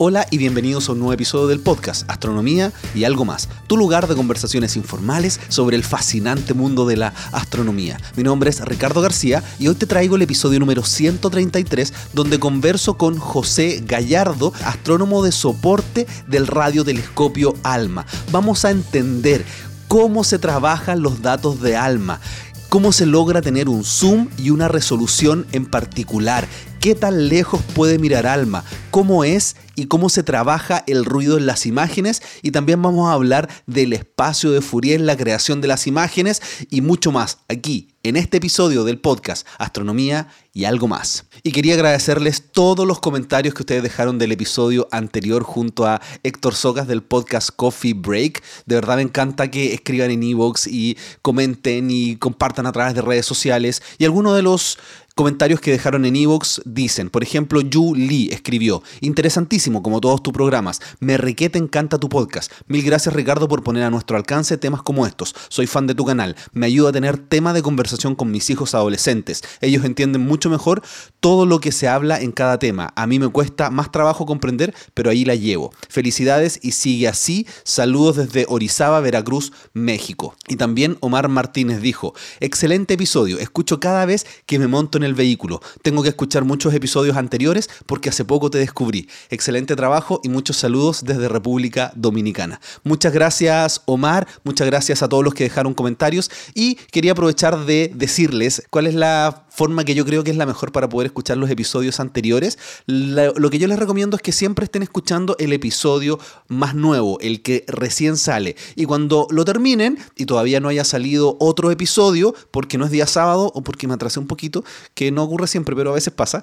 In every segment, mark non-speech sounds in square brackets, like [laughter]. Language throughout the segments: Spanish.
Hola y bienvenidos a un nuevo episodio del podcast Astronomía y algo más, tu lugar de conversaciones informales sobre el fascinante mundo de la astronomía. Mi nombre es Ricardo García y hoy te traigo el episodio número 133 donde converso con José Gallardo, astrónomo de soporte del radiotelescopio ALMA. Vamos a entender cómo se trabajan los datos de ALMA, cómo se logra tener un zoom y una resolución en particular, qué tan lejos puede mirar Alma, cómo es y cómo se trabaja el ruido en las imágenes y también vamos a hablar del espacio de Fourier la creación de las imágenes y mucho más aquí en este episodio del podcast Astronomía y algo más. Y quería agradecerles todos los comentarios que ustedes dejaron del episodio anterior junto a Héctor Socas del podcast Coffee Break. De verdad me encanta que escriban en Evox y comenten y compartan a través de redes sociales y algunos de los comentarios que dejaron en Evox dicen, por ejemplo, Yu Lee escribió, interesantísimo como todos tus programas, me requete encanta tu podcast. Mil gracias Ricardo por poner a nuestro alcance temas como estos. Soy fan de tu canal, me ayuda a tener tema de conversación con mis hijos adolescentes. Ellos entienden mucho mejor todo lo que se habla en cada tema. A mí me cuesta más trabajo comprender, pero ahí la llevo. Felicidades y sigue así. Saludos desde Orizaba, Veracruz, México. Y también Omar Martínez dijo, excelente episodio, escucho cada vez que me monto en el vehículo. Tengo que escuchar muchos episodios anteriores porque hace poco te descubrí. Excelente trabajo y muchos saludos desde República Dominicana. Muchas gracias Omar, muchas gracias a todos los que dejaron comentarios y quería aprovechar de decirles cuál es la forma que yo creo que es la mejor para poder escuchar los episodios anteriores. lo que yo les recomiendo es que siempre estén escuchando el episodio más nuevo, el que recién sale. Y cuando lo terminen y todavía no haya salido otro episodio, porque no es día sábado o porque me atrasé un poquito, que no ocurre siempre, pero a veces pasa,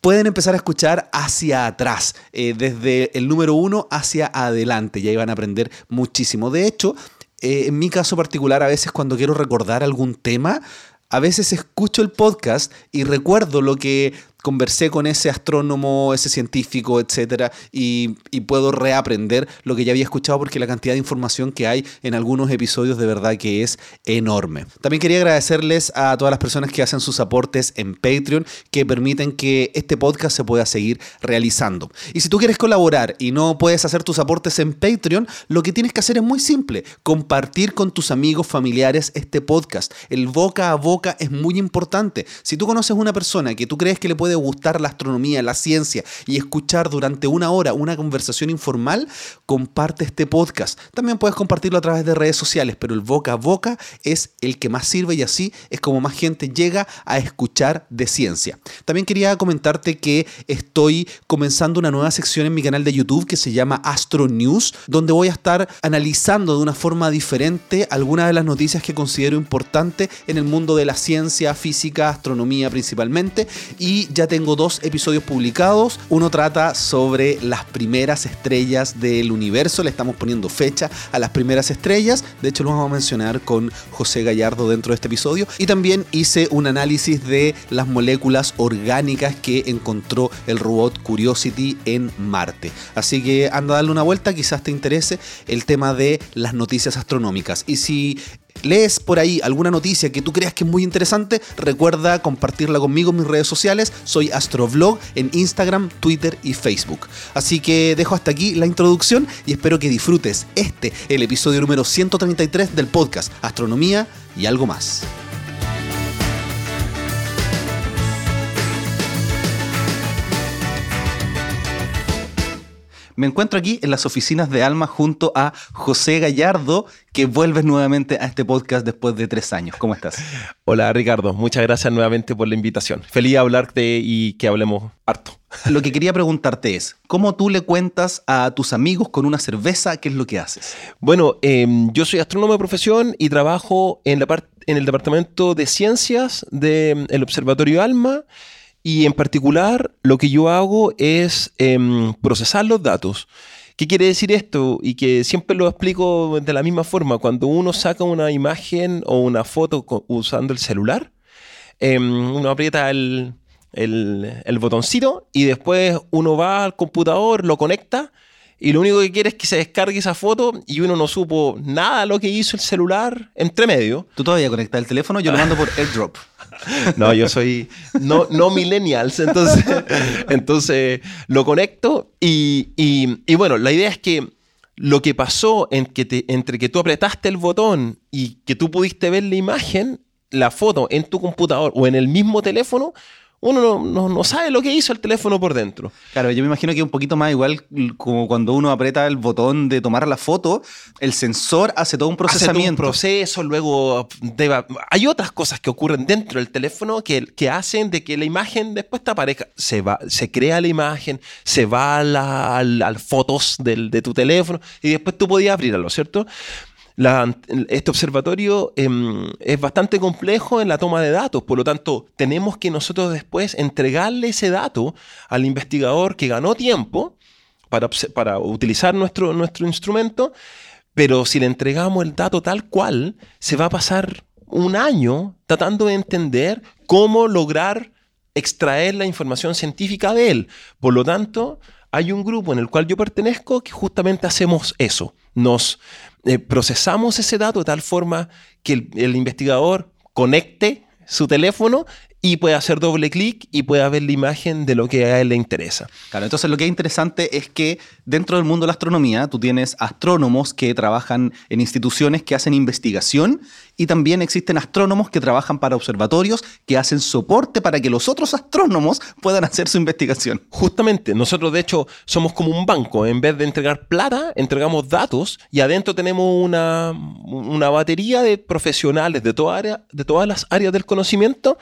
pueden empezar a escuchar hacia atrás, eh, desde el número uno hacia adelante, y ahí van a aprender muchísimo. De hecho, eh, en mi caso particular, a veces cuando quiero recordar algún tema, a veces escucho el podcast y recuerdo lo que conversé con ese astrónomo, ese científico, etcétera, y, puedo reaprender lo que ya había escuchado porque la cantidad de información que hay en algunos episodios de verdad que es enorme. También quería agradecerles a todas las personas que hacen sus aportes en Patreon que permiten que este podcast se pueda seguir realizando. Y si tú quieres colaborar y no puedes hacer tus aportes en Patreon, lo que tienes que hacer es muy simple, compartir con tus amigos, familiares este podcast. El boca a boca es muy importante. Si tú conoces una persona que tú crees que le puede gustar la astronomía, la ciencia y escuchar durante una hora una conversación informal, comparte este podcast. También puedes compartirlo a través de redes sociales, pero el boca a boca es el que más sirve y así es como más gente llega a escuchar de ciencia. También quería comentarte que estoy comenzando una nueva sección en mi canal de YouTube que se llama Astro News, donde voy a estar analizando de una forma diferente algunas de las noticias que considero importantes en el mundo de la ciencia, física, astronomía principalmente y ya tengo dos episodios publicados. Uno trata sobre las primeras estrellas del universo. Le estamos poniendo fecha a las primeras estrellas. De hecho, lo vamos a mencionar con José Gallardo dentro de este episodio. Y también hice un análisis de las moléculas orgánicas que encontró el robot Curiosity en Marte. Así que anda a darle una vuelta, quizás te interese el tema de las noticias astronómicas. Y si lees por ahí alguna noticia que tú creas que es muy interesante, recuerda compartirla conmigo en mis redes sociales. Soy Astrovlog en Instagram, Twitter y Facebook. Así que dejo hasta aquí la introducción y espero que disfrutes este, el episodio número 133 del podcast Astronomía y algo más. Me encuentro aquí en las oficinas de Alma junto a José Gallardo, que vuelves nuevamente a este podcast después de tres años. ¿Cómo estás? Hola Ricardo, muchas gracias nuevamente por la invitación. Feliz de hablarte y que hablemos harto. [laughs] Lo que quería preguntarte es, ¿cómo tú le cuentas a tus amigos con una cerveza qué es lo que haces? Bueno, em, yo soy astrónomo de profesión y trabajo en, la en el Departamento de Ciencias del Observatorio Alma y en particular, lo que yo hago es em, procesar los datos. ¿Qué quiere decir esto? Y que siempre lo explico de la misma forma. Cuando uno saca una imagen o una foto usando el celular, em, uno aprieta el, el, botoncito y después uno va al computador, lo conecta y lo único que quiere es que se descargue esa foto y uno no supo nada de lo que hizo el celular entre medio. ¿Tú todavía conectas el teléfono? Yo lo mando por AirDrop. [laughs] No, yo soy no, no millennials, entonces, [laughs] entonces lo conecto y, y, bueno, la idea es que lo que pasó en que te, entre que tú apretaste el botón y que tú pudiste ver la imagen, la foto en tu computador o en el mismo teléfono, uno no, sabe lo que hizo el teléfono por dentro. Claro, yo me imagino que un poquito más igual como cuando uno aprieta el botón de tomar la foto, el sensor hace todo un procesamiento. Hace un proceso, luego hay otras cosas que ocurren dentro del teléfono que, que hacen de que la imagen después te aparezca. Se, va, se crea la imagen, se va a las fotos del, de tu teléfono y después tú podías abrirlo, ¿cierto? Este observatorio em, es bastante complejo en la toma de datos, por lo tanto, tenemos que nosotros después entregarle ese dato al investigador que ganó tiempo para, para utilizar nuestro, nuestro instrumento, pero si le entregamos el dato tal cual, se va a pasar un año tratando de entender cómo lograr extraer la información científica de él. Por lo tanto, hay un grupo en el cual yo pertenezco que justamente hacemos eso. Nos eh, procesamos ese dato de tal forma que el, investigador conecte su teléfono y puede hacer doble clic y puede ver la imagen de lo que a él le interesa. Claro, entonces lo que es interesante es que dentro del mundo de la astronomía tú tienes astrónomos que trabajan en instituciones que hacen investigación y también existen astrónomos que trabajan para observatorios que hacen soporte para que los otros astrónomos puedan hacer su investigación. Justamente, nosotros de hecho somos como un banco, en vez de entregar plata, entregamos datos y adentro tenemos una, una batería de profesionales de, toda área, de todas las áreas del conocimiento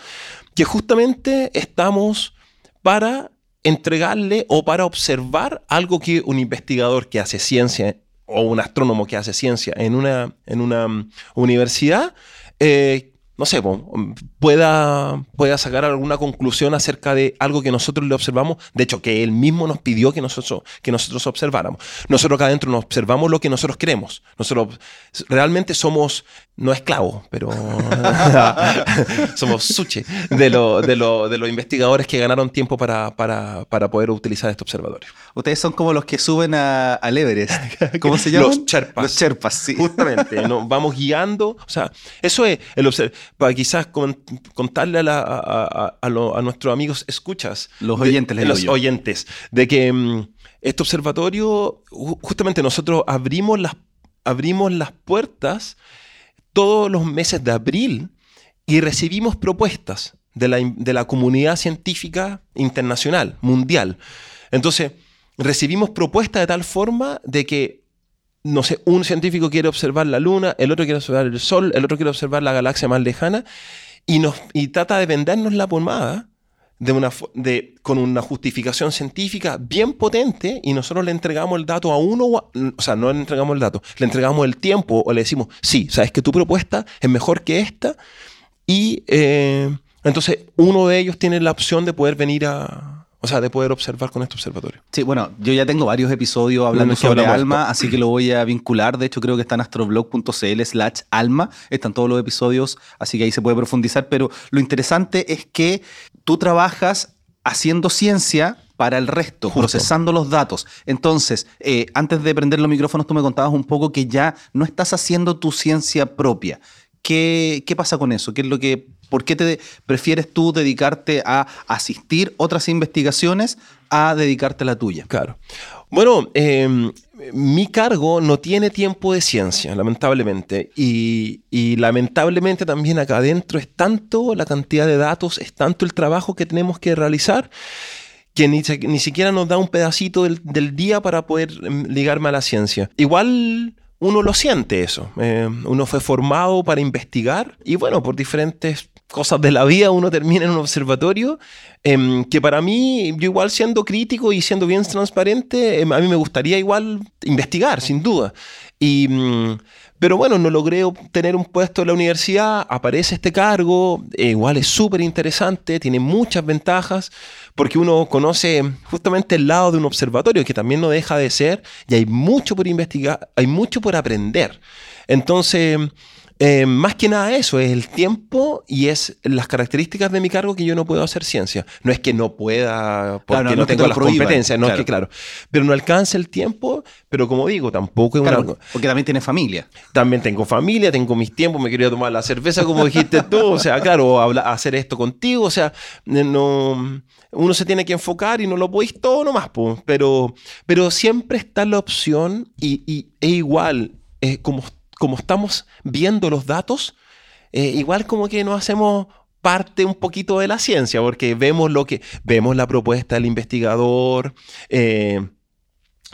que justamente estamos para entregarle o para observar algo que un investigador que hace ciencia o un astrónomo que hace ciencia en una, en una mm, universidad, eh, no sé, pueda, pueda sacar alguna conclusión acerca de algo que nosotros le observamos, de hecho, que él mismo nos pidió que nosotros, que nosotros observáramos. Nosotros acá adentro nos observamos lo que nosotros queremos. Nosotros realmente somos, no esclavos, pero [laughs] somos suche de, lo, de, de, los investigadores que ganaron tiempo para, para, para, poder utilizar este observatorio. Ustedes son como los que suben a, al Everest. [laughs] ¿Cómo se llaman? Los Sherpas. Los Sherpas, sí. Justamente, nos vamos guiando. O sea, eso es el para quizás contarle a, nuestros amigos escuchas. Los oyentes, Los oyentes. De que mm, este observatorio, justamente nosotros abrimos las, abrimos las puertas todos los meses de abril y recibimos propuestas de la, de la comunidad científica internacional, mundial. Entonces, recibimos propuestas de tal forma de que no sé, un científico quiere observar la Luna, el otro quiere observar el Sol, el otro quiere observar la galaxia más lejana, y, nos, y trata de vendernos la pomada de una, de, con una justificación científica bien potente, y nosotros le entregamos el dato a uno, o, sea, no le entregamos el dato, le entregamos el tiempo, o le decimos, sí, sabes que tu propuesta es mejor que esta, y eh, entonces uno de ellos tiene la opción de poder venir a, o sea, de poder observar con este observatorio. Sí, bueno, yo ya tengo varios episodios hablando sobre ALMA, así que lo voy a vincular. De hecho, creo que está en astroblog.cl slash ALMA. Están todos los episodios, así que ahí se puede profundizar. Pero lo interesante es que tú trabajas haciendo ciencia para el resto, procesando los datos. Entonces, eh, antes de prender los micrófonos, tú me contabas un poco que ya no estás haciendo tu ciencia propia. ¿Qué, ¿Qué, pasa con eso? ¿Qué es lo que ¿Por qué te prefieres tú dedicarte a asistir otras investigaciones a dedicarte a la tuya? Claro. Bueno, em, mi cargo no tiene tiempo de ciencia, lamentablemente. Y, lamentablemente también acá adentro es tanto la cantidad de datos, es tanto el trabajo que tenemos que realizar que ni, siquiera nos da un pedacito del, día para poder em, ligarme a la ciencia. Igual uno lo siente eso. Eh, uno fue formado para investigar y bueno, por diferentes cosas de la vida uno termina en un observatorio em, que para mí, yo igual siendo crítico y siendo bien transparente, em, a mí me gustaría igual investigar, sin duda. Y, mm, pero bueno, no logré obtener un puesto en la universidad, aparece este cargo, eh, igual es súper interesante, tiene muchas ventajas, porque uno conoce justamente el lado de un observatorio, que también no deja de ser, y hay mucho por investigar, hay mucho por aprender. Entonces, Eh, más que nada eso, es el tiempo y es las características de mi cargo que yo no puedo hacer ciencia. No es que no pueda, porque Claro, no- no, no te tengo las prohíban, competencias, no es claro. que claro. Pero no alcanza el tiempo, pero como digo, tampoco es Claro, una... porque también tiene familia. También tengo familia, tengo mis tiempos, me quería tomar la cerveza como dijiste tú, o sea, claro, habla- hacer esto contigo, o sea, no, uno se tiene que enfocar y no lo podéis todo nomás, po, pero, pero siempre está la opción y, y es igual, eh, como, como estamos viendo los datos, eh, igual como que nos hacemos parte un poquito de la ciencia, porque vemos lo que, vemos la propuesta del investigador, eh,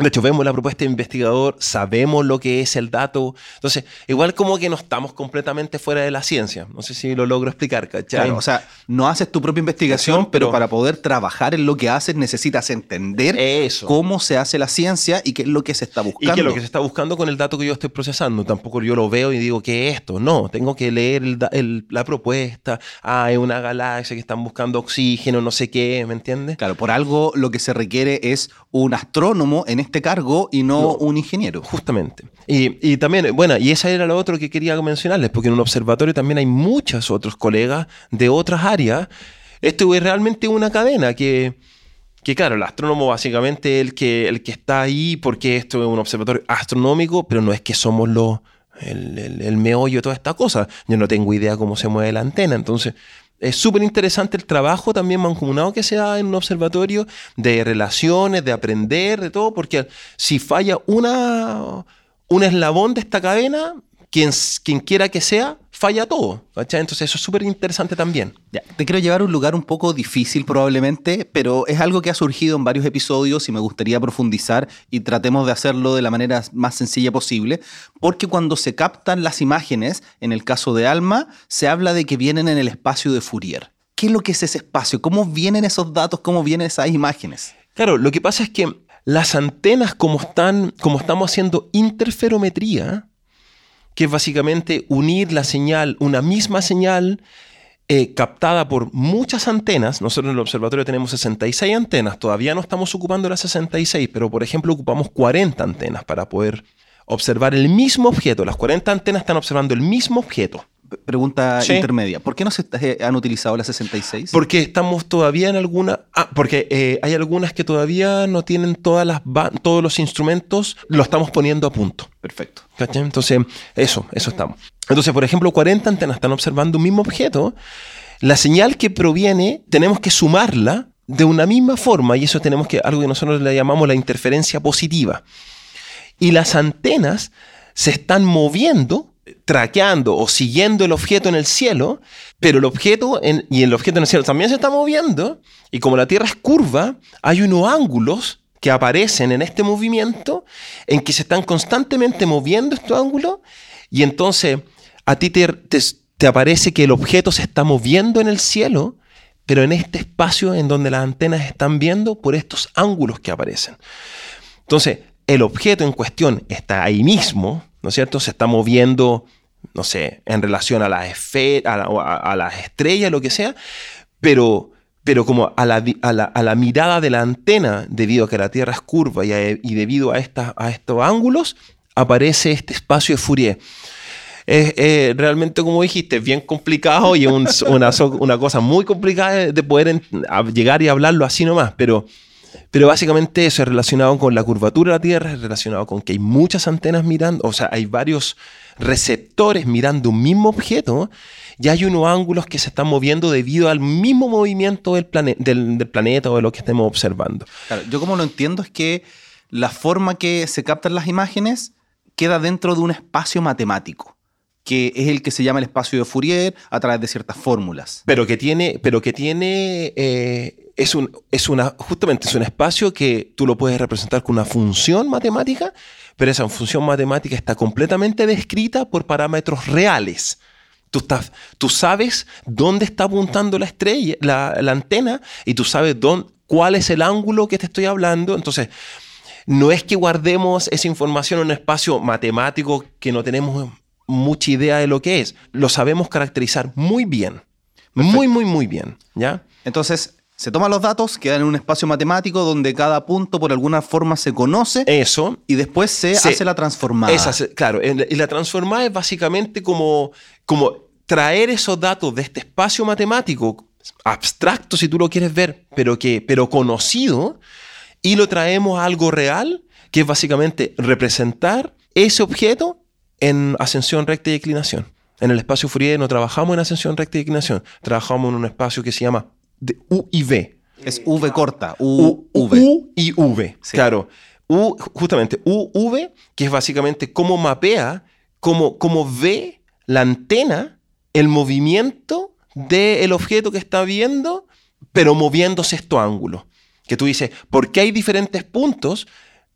de hecho, vemos la propuesta de investigador, sabemos lo que es el dato. Entonces, igual como que no estamos completamente fuera de la ciencia. No sé si lo logro explicar, ¿cachai? Claro, o sea, no haces tu propia investigación, pero, para poder trabajar en lo que haces necesitas entender Eso. cómo se hace la ciencia y qué es lo que se está Y buscando. que es lo que se está buscando con el dato que yo estoy procesando. Tampoco yo lo veo y digo, ¿qué es esto? No, tengo que leer el el- la propuesta. Ah, es una galaxia que están buscando oxígeno, no sé qué, ¿me entiendes? Claro, por algo lo que se requiere es un astrónomo en este cargo y no, No. un ingeniero. Justamente. Y, y también, bueno, y esa era lo otro que quería mencionarles, porque en un observatorio también hay muchos otros colegas de otras áreas. Esto es realmente una cadena que, que claro, el astrónomo básicamente es el que, el que está ahí porque esto es un observatorio astronómico, pero no es que somos los, el, el- el meollo de toda esta cosa. Yo no tengo idea cómo se mueve la antena, entonces... Es súper interesante el trabajo también mancomunado que se da en un observatorio de relaciones, de aprender, de todo, porque si falla una, un eslabón de esta cadena, quien, quien quiera que sea, falla todo. Entonces eso es súper interesante también. Ya, te quiero llevar a un lugar un poco difícil probablemente, pero es algo que ha surgido en varios episodios y me gustaría profundizar y tratemos de hacerlo de la manera más sencilla posible, porque cuando se captan las imágenes, en el caso de Alma, se habla de que vienen en el espacio de Fourier. ¿Qué es lo que es ese espacio? ¿Cómo vienen esos datos? ¿Cómo vienen esas imágenes? Claro, lo que pasa es que las antenas, como, están, como estamos haciendo interferometría, que es básicamente unir la señal, una misma señal eh, captada por muchas antenas. Nosotros en el observatorio tenemos 66 antenas, todavía no estamos ocupando las 66, pero por ejemplo ocupamos 40 antenas para poder observar el mismo objeto. Las 40 antenas están observando el mismo objeto. Pregunta Sí. intermedia. ¿Por qué no se eh, han utilizado las 66? Porque estamos todavía en alguna. Ah, porque eh, hay algunas que todavía no tienen todas las todos los instrumentos, lo estamos poniendo a punto. Perfecto. ¿cachai? Entonces, eso, eso estamos. Entonces, por ejemplo, 40 antenas están observando un mismo objeto. La señal que proviene, tenemos que sumarla de una misma forma, y eso tenemos que, algo que nosotros le llamamos la interferencia positiva. Y las antenas se están moviendo, traqueando o siguiendo el objeto en el cielo, pero el objeto y el objeto en el cielo también se está moviendo, y como la Tierra es curva, hay unos ángulos que aparecen en este movimiento en que se están constantemente moviendo estos ángulos, y entonces a ti te- te aparece que el objeto se está moviendo en el cielo, pero en este espacio en donde las antenas están viendo por estos ángulos que aparecen. Entonces, el objeto en cuestión está ahí mismo, ¿no es cierto? Se está moviendo, no sé, en relación a las esfe- a, la- a- las estrellas, lo que sea, pero, pero como a la, a la- a la mirada de la antena, debido a que la Tierra es curva y, a- y debido a, estas- a estos ángulos, aparece este espacio de Fourier. Es eh, realmente, como dijiste, bien complicado y es un- una, una cosa muy complicada de- de poder en- llegar y hablarlo así nomás, pero, pero básicamente eso es relacionado con la curvatura de la Tierra, es relacionado con que hay muchas antenas mirando, o sea, hay varios receptores mirando un mismo objeto y hay unos ángulos que se están moviendo debido al mismo movimiento del, plane- del, del planeta o de lo que estemos observando. Claro, yo como lo entiendo es que la forma que se captan las imágenes queda dentro de un espacio matemático, que es el que se llama el espacio de Fourier a través de ciertas fórmulas. Pero que tiene, pero que tiene, eh, es, un, es una, justamente es un espacio que tú lo puedes representar con una función matemática, pero esa función matemática está completamente descrita por parámetros reales. Tú, estás, tú sabes dónde está apuntando la estrella, la, la antena, y tú sabes dónde, cuál es el ángulo que te estoy hablando. Entonces, no es que guardemos esa información en un espacio matemático que no tenemos mucha idea de lo que es. Lo sabemos caracterizar muy bien. Muy, muy, muy bien. ¿Ya? Entonces, Se toman los datos, quedan en un espacio matemático donde cada punto por alguna forma se conoce Eso. y después se, Se- hace la transformada. Esa claro, y la transformada es básicamente como, como traer esos datos de este espacio matemático abstracto, si tú lo quieres ver, pero, que, pero conocido, y lo traemos a algo real, que es básicamente representar ese objeto en ascensión recta y declinación. En el espacio Fourier no trabajamos en ascensión recta y declinación, trabajamos en un espacio que se llama de U y V. Es V corta, U, U, V. U y V. Sí. Claro. U, justamente, U, V, que es básicamente cómo mapea, cómo, cómo ve la antena el movimiento del objeto que está viendo, pero moviéndose estos ángulos. Que tú dices, ¿por qué hay diferentes puntos?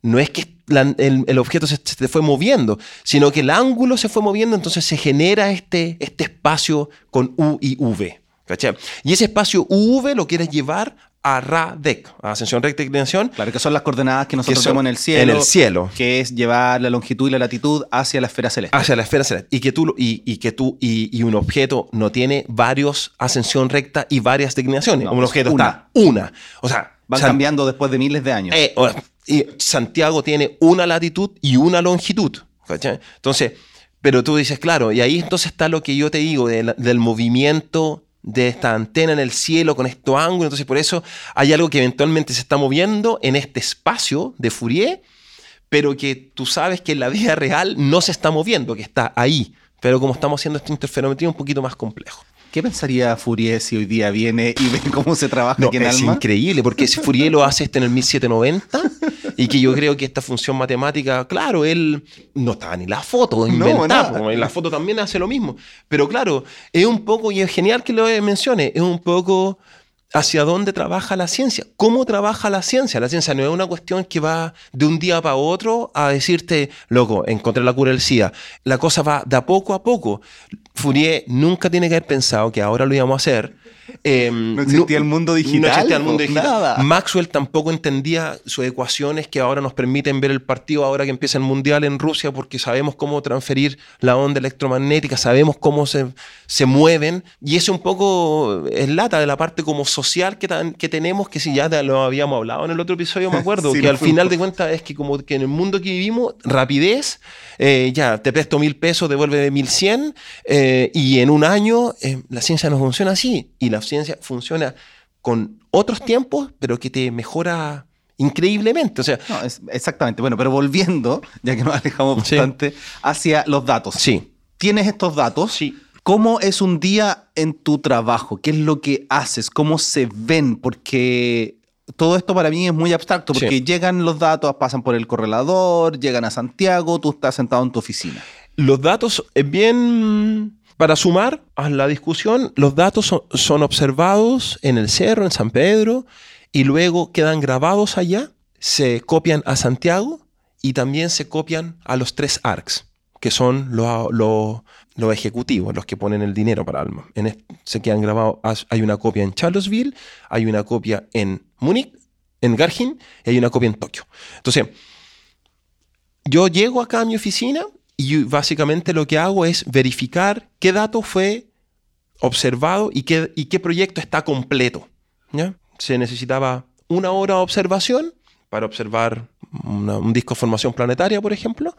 No es que la- el, el objeto se, se fue moviendo, sino que el ángulo se fue moviendo, entonces se genera este, este espacio con U y V. ¿cachai? Y ese espacio UV lo quieres llevar a RADEC, a ascensión recta y declinación, Claro, que son las coordenadas que nosotros son vemos en el cielo. en el cielo. Que es llevar la longitud y la latitud hacia la esfera celeste. hacia la esfera celeste. Y que tú, y, y que tú y, y un objeto no tiene varios ascensión recta y varias declinaciones. No, un es objeto una. está una. O sea, Van cambiando después de miles de años. eh, o- y Santiago tiene una latitud y una longitud. Entonces, pero tú dices, claro, y ahí entonces está lo que yo te digo del movimiento de esta antena en el cielo con estos ángulos. Entonces, por eso hay algo que eventualmente se está moviendo en este espacio de Fourier, pero que tú sabes que en la vida real no se está moviendo, que está ahí. Pero como estamos haciendo esta interferometría, un poquito más complejo. ¿Qué pensaría Fourier si hoy día viene y ve [laughs] cómo se trabaja No, aquí en es Alma? increíble, porque si Fourier lo hace este en el 1790 y que yo creo que esta función matemática, claro, él no estaba ni la foto inventada, nada. porque la foto también hace lo mismo. Pero claro, es un poco, y es genial que lo mencione, es un poco hacia dónde trabaja la ciencia, cómo trabaja la ciencia. La ciencia no es una cuestión que va de un día para otro a decirte, loco, encontré la cura del SIDA. La cosa va de poco a poco. Fourier nunca tiene que haber pensado que ahora lo íbamos a hacer. Eh, No existía el mundo digital, No existía el mundo digital. nada. Maxwell tampoco entendía sus ecuaciones que ahora nos permiten ver el partido ahora que empieza el Mundial en Rusia porque sabemos cómo transferir la onda electromagnética, sabemos cómo se, se mueven y eso un poco es lata de la parte como social que, tan- que tenemos que si ya lo habíamos hablado en el otro episodio me acuerdo [laughs] Sí, que al final de cuentas es que como que en el mundo que vivimos rapidez eh, ya te presto mil pesos devuelve mil cien eh, y en un año eh, la ciencia no funciona así y la ciencia funciona con otros tiempos, pero que te mejora increíblemente. O sea, No, es- exactamente. Bueno, pero volviendo, ya que nos alejamos Sí. bastante, hacia los datos. sí, Tienes estos datos. sí. ¿Cómo es un día en tu trabajo? ¿Qué es lo que haces? ¿Cómo se ven? Porque todo esto para mí es muy abstracto, porque Sí. llegan los datos, pasan por el correlador, llegan a Santiago, tú estás sentado en tu oficina. Los datos, es bien, para sumar a la discusión, los datos son, observados en el cerro, en San Pedro, y luego quedan grabados allá, se copian a Santiago y también se copian a los tres ARCs, que son los, ejecutivos, los que ponen el dinero para Alma. En es- se quedan grabados, hay una copia en Charlottesville, hay una copia en Múnich, en Garching, y hay una copia en Tokio. Entonces, yo llego acá a mi oficina y básicamente lo que hago es verificar qué dato fue observado y qué, y qué proyecto está completo. ¿ya? Se necesitaba una hora de observación para observar un disco de formación planetaria, por ejemplo,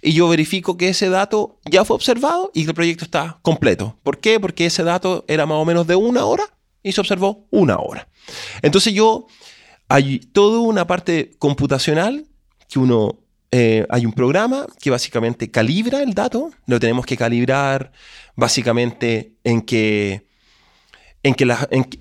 y yo verifico que ese dato ya fue observado y que el proyecto está completo. ¿Por qué? Porque ese dato era más o menos de una hora y se observó una hora. Entonces yo, hay toda una parte computacional que uno, eh, hay un programa que básicamente calibra el dato, lo tenemos que calibrar básicamente en que, en que,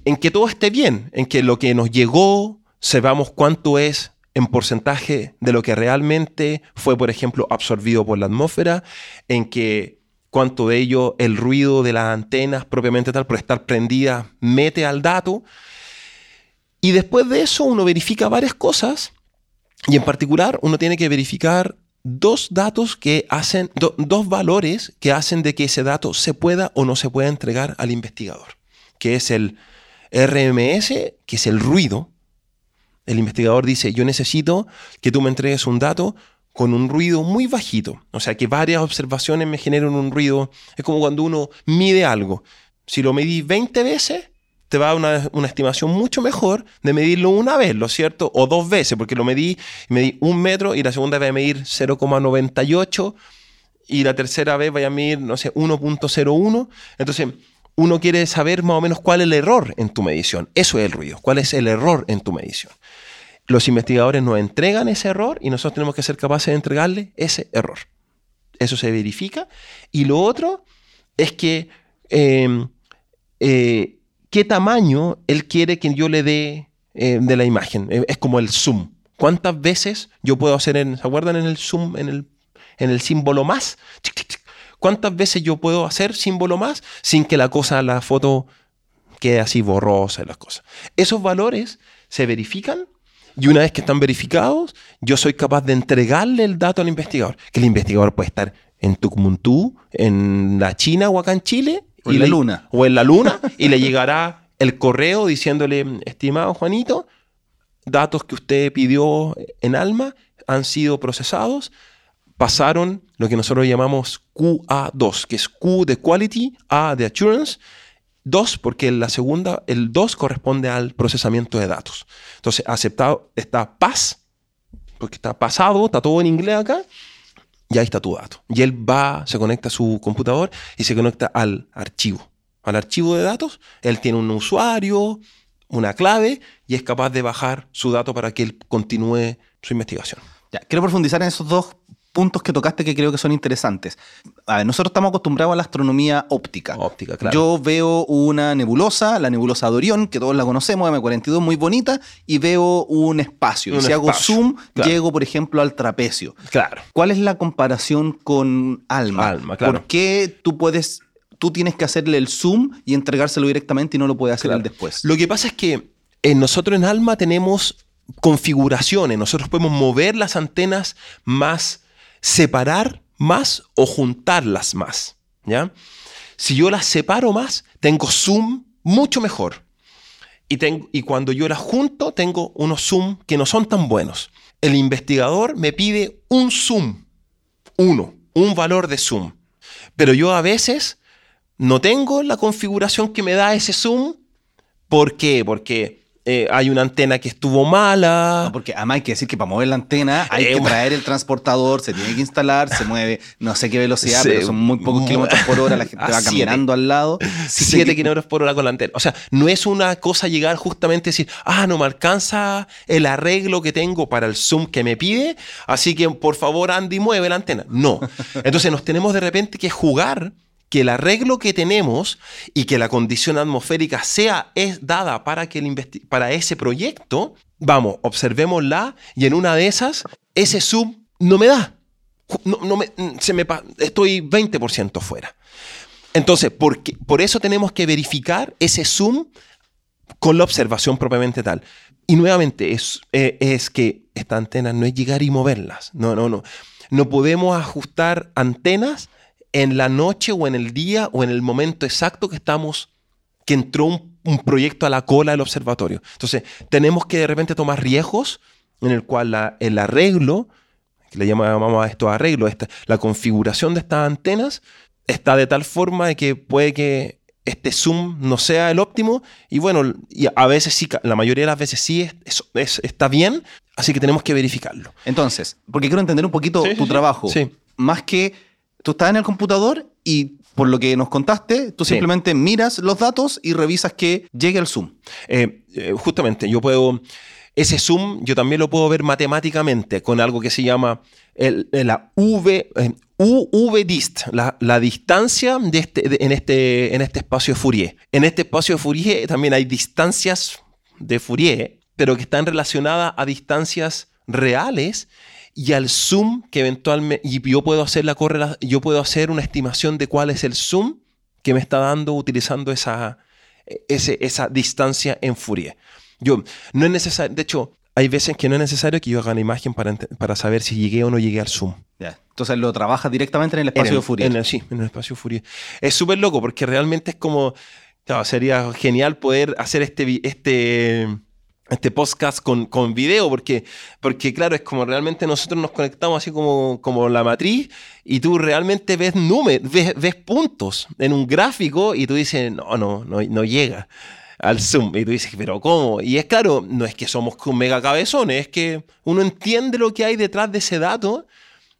en, que todo esté bien, en que lo que nos llegó, sepamos cuánto es en porcentaje de lo que realmente fue, por ejemplo, absorbido por la atmósfera, en que cuánto de ello el ruido de las antenas propiamente tal, por estar prendida, mete al dato. Y después de eso uno verifica varias cosas y en particular uno tiene que verificar dos datos que hacen, do- dos valores que hacen de que ese dato se pueda o no se pueda entregar al investigador, que es el RMS, que es el ruido. El investigador dice, yo necesito que tú me entregues un dato con un ruido muy bajito. O sea, que varias observaciones me generen un ruido. Es como cuando uno mide algo. Si lo medí 20 veces, te va a dar una, estimación mucho mejor de medirlo una vez, ¿lo cierto? O dos veces, porque lo medí, medí un metro y la segunda vez a medir 0,98 y la tercera vez vaya a medir, no sé, 1.01. Entonces, uno quiere saber más o menos cuál es el error en tu medición. Eso es el ruido. ¿Cuál es el error en tu medición? Los investigadores nos entregan ese error y nosotros tenemos que ser capaces de entregarle ese error. Eso se verifica. Y lo otro es que em, eh, qué tamaño él quiere que yo le dé eh, de la imagen. Es como el zoom. ¿Cuántas veces yo puedo hacer ¿se acuerdan en el zoom, en el, en el símbolo más? ¿Cuántas veces yo puedo hacer símbolo más sin que la cosa, la foto quede así borrosa y las cosas? Esos valores se verifican y una vez que están verificados, yo soy capaz de entregarle el dato al investigador. Que el investigador puede estar en Tucumuntú, en la China o acá en Chile. O en la luna. O en la luna y le llegará el correo diciéndole, estimado Juanito, datos que usted pidió en Alma han sido procesados, pasaron lo que nosotros llamamos QA2, que es Q de Quality, A de Assurance, 2 porque la segunda, el 2 corresponde al procesamiento de datos. Entonces, aceptado está PAS, porque está pasado, está todo en inglés acá, y ahí está tu dato. Y él va, se conecta a su computador y se conecta al archivo. Al archivo de datos, él tiene un usuario, una clave, y es capaz de bajar su dato para que él continúe su investigación. Quiero profundizar en esos dos puntos que tocaste que creo que son interesantes. A ver, nosotros estamos acostumbrados a la astronomía óptica. Óptica, claro. Yo veo una nebulosa, la nebulosa de Orión, que todos la conocemos, M42, muy bonita, y veo un espacio. y si hago zoom, llego, por ejemplo, al trapecio. Claro. ¿Cuál es la comparación con ALMA? ALMA, claro. ¿Por qué tú puedes, tú tienes que hacerle el zoom y entregárselo directamente y no lo puede hacer él después? Lo que pasa es que nosotros en ALMA tenemos configuraciones, nosotros podemos mover las antenas más separar más o juntarlas más. ¿ya? Si yo las separo más, tengo zoom mucho mejor. Y, tengo, y cuando yo las junto, tengo unos zoom que no son tan buenos. El investigador me pide un zoom, uno, un valor de zoom. Pero yo a veces no tengo la configuración que me da ese zoom. ¿Por qué? Porque eh, hay una antena que estuvo mala. porque además hay que decir que para mover la antena hay eh, que traer el transportador, se tiene que instalar, se mueve no sé qué velocidad, [laughs] pero son muy pocos kilómetros por hora, la gente va [laughs] caminando al lado. [laughs] 7 kilómetros por hora con la antena. O sea, no es una cosa llegar justamente a decir, ah, no me alcanza el arreglo que tengo para el zoom que me pide, así que por favor Andy mueve la antena. No. Entonces nos tenemos de repente que jugar que el arreglo que tenemos y que la condición atmosférica sea es dada para, que el para ese proyecto, vamos, observémosla y en una de esas, ese sub no me da. No, me, se me, estoy 20% fuera. Entonces, por, por eso tenemos que verificar ese zoom con la observación propiamente tal. Y nuevamente, es, eh, es que esta antena no es llegar y moverlas. No, no, no. No podemos ajustar antenas en la noche o en el día o en el momento exacto que estamos, que entró un, proyecto a la cola del observatorio. Entonces, tenemos que de repente tomar riesgos en el cual el arreglo, que le llamamos a esto arreglo, esta, la configuración de estas antenas está de tal forma de que puede que este zoom no sea el óptimo y bueno, y a veces sí, la mayoría de las veces sí es, está bien, así que tenemos que verificarlo. Entonces, porque quiero entender un poquito tu trabajo, más que tú estás en el computador y por lo que nos contaste, tú simplemente miras los datos y revisas que llegue el zoom. Eh, eh, justamente, yo puedo, ese zoom yo también lo puedo ver matemáticamente con algo que se llama la V, eh, UV dist, la, distancia de este, en, este, en este espacio de Fourier. En este espacio de Fourier también hay distancias de Fourier, pero que están relacionadas a distancias reales y al zoom que eventualmente, y yo puedo hacer la yo puedo hacer una estimación de cuál es el zoom que me está dando utilizando esa, ese, esa distancia en Fourier. Yo, no es necesario, de hecho, hay veces que no es necesario que yo haga una imagen para, para saber si llegué o no llegué al zoom. Entonces lo trabajas directamente en el espacio de Fourier. sí, en el espacio Fourier. Es súper loco porque realmente es como, sería genial poder hacer este, este este podcast con, con video, porque, porque claro, es como realmente nosotros nos conectamos así como, como la matriz y tú realmente ves números, ves, ves, puntos en un gráfico y tú dices, no, no, no, llega. al zoom. Y tú dices, pero ¿cómo? Y es claro, no es que somos mega cabezones, es que uno entiende lo que hay detrás de ese dato.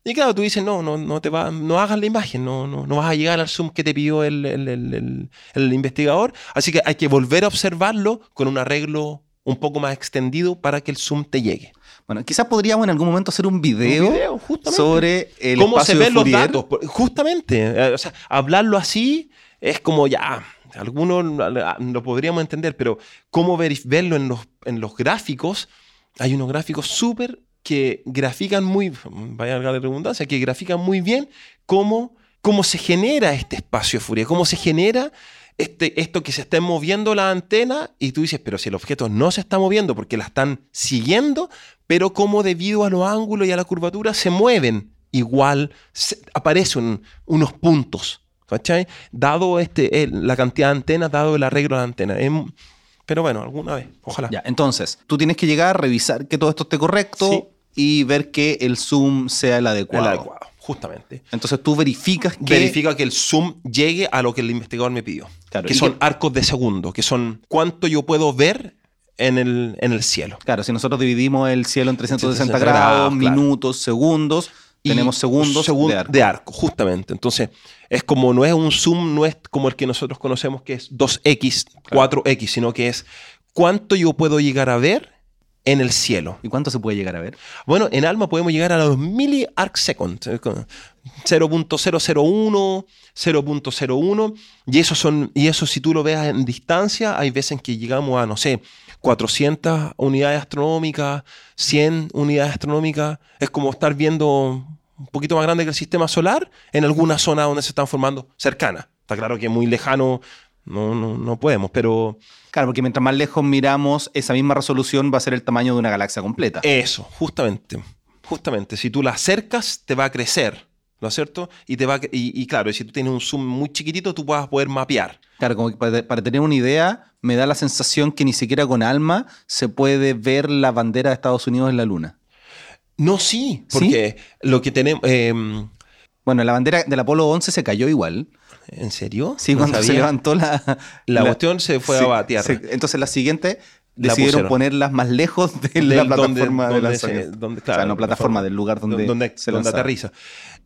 Y claro, tú dices, no, no, no, te va, no hagas la imagen, no, no, no vas a llegar al zoom que te pidió el, el, el, investigador. Así que hay que volver a observarlo con un arreglo un poco más extendido para que el zoom te llegue. Bueno, quizás podríamos en algún momento hacer un video, sobre el cómo se ven los datos. Justamente, eh, o sea, hablarlo así es como ya, algunos lo podríamos entender, pero cómo verlo en los, en los gráficos, hay unos gráficos súper que grafican muy, vaya a la redundancia, que grafican muy bien cómo, cómo se genera este espacio de Fourier, cómo se genera este, esto que se está moviendo la antena y tú dices, pero si el objeto no se está moviendo porque la están siguiendo, pero como debido a los ángulos y a la curvatura se mueven, igual aparecen unos puntos. ¿Cachai? Dado este, la cantidad de antenas, dado el arreglo de la antena. Em, pero bueno, alguna vez, ojalá. Ya, entonces, tú tienes que llegar, a revisar que todo esto esté correcto y ver que el zoom sea el adecuado. El adecuado, justamente. Entonces tú verificas que... Verifica que el zoom llegue a lo que el investigador me pidió. Claro, que son arcos de segundo, que son cuánto yo puedo ver en el, en el cielo. Claro, si nosotros dividimos el cielo en 360 grados, minutos, segundos, tenemos segundos de, arco. justamente. Entonces, es como, no es un zoom, no es como el que nosotros conocemos que es 2x, 4x, sino que es cuánto yo puedo llegar a ver en el cielo. ¿Y cuánto se puede llegar a ver? Bueno, en ALMA podemos llegar a los milli arc seconds, 0.001, 0.01, y eso son y eso si tú lo veas en distancia, hay veces que llegamos a no sé, 400 unidades astronómicas, 100 unidades astronómicas, es como estar viendo un poquito más grande que el sistema solar en alguna zona donde se están formando cercana. Está claro que muy lejano no, no, no podemos, pero... Claro, porque mientras más lejos miramos, esa misma resolución va a ser el tamaño de una galaxia completa. Eso, justamente. Justamente. Si tú la acercas, te va a crecer. ¿no es cierto? Y, te va, y, claro, si tú tienes un zoom muy chiquitito, tú vas a poder mapear. Claro, como para, tener una idea, me da la sensación que ni siquiera con alma se puede ver la bandera de Estados Unidos en la Luna. No, sí, porque lo que tenemos... Em, bueno, la bandera del Apolo 11 se cayó igual. ¿En serio? Sí, cuando se levantó la... La, cuestión se fue a tierra. entonces la siguiente decidieron ponerlas más lejos de, la plataforma de lanzamiento. o sea, no plataforma, del lugar donde, donde, se donde aterriza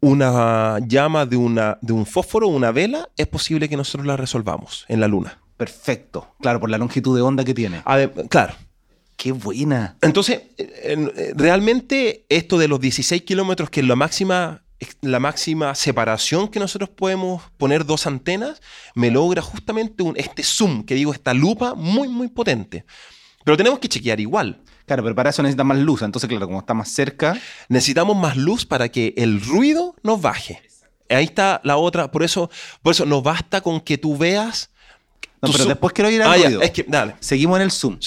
una llama de, una, de un fósforo, una vela, es posible que nosotros la resolvamos en la Luna. Perfecto. Claro, por la longitud de onda que tiene. claro. Qué buena. Entonces, realmente esto de los 16 kilómetros, que es la máxima, la máxima separación que nosotros podemos poner dos antenas, me logra justamente un, este zoom, que digo, esta lupa muy, muy potente. Pero tenemos que chequear igual. Claro, pero para eso necesita más luz. Entonces, claro, como está más cerca. Necesitamos más luz para que el ruido nos baje. Ahí está la otra. Por eso, por eso no basta con que tú veas. No, pero después quiero ir al ah, ruido. es que, dale. Seguimos en el zoom.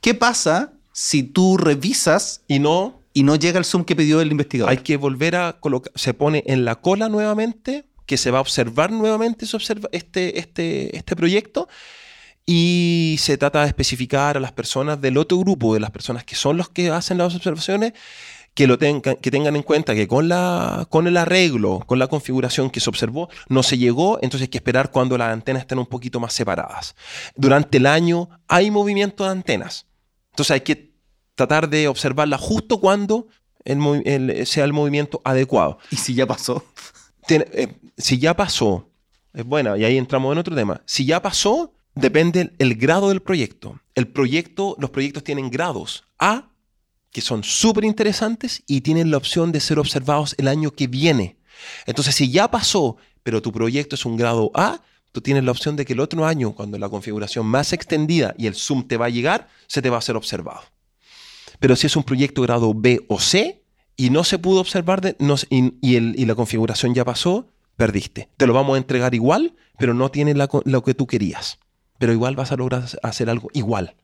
¿Qué pasa si tú revisas y no y no llega el zoom que pidió el investigador? Hay que volver a colocar. Se pone en la cola nuevamente, que se va a observar nuevamente este, este, este proyecto y se trata de especificar a las personas del otro grupo, de las personas que son los que hacen las observaciones, que, lo tengan, que tengan en cuenta que con, la, con el arreglo, con la configuración que se observó, no se llegó, entonces hay que esperar cuando las antenas estén un poquito más separadas. Durante el año hay movimiento de antenas, entonces hay que tratar de observarla justo cuando sea el movimiento adecuado. ¿Y si ya pasó? Eh, si ya pasó, es buena, y ahí entramos en otro tema. Si ya pasó, depende el grado del proyecto. El proyecto, los proyectos tienen grados A, que son súper interesantes y tienen la opción de ser observados el año que viene. Entonces, si ya pasó, pero tu proyecto es un grado A, tú tienes la opción de que el otro año, cuando la configuración más extendida y el zoom te va a llegar, se te va a ser observado. Pero si es un proyecto grado B o C y no se pudo observar y, la configuración ya pasó, perdiste. Te lo vamos a entregar igual, pero no tiene lo que tú querías pero igual vas a lograr hacer algo igual.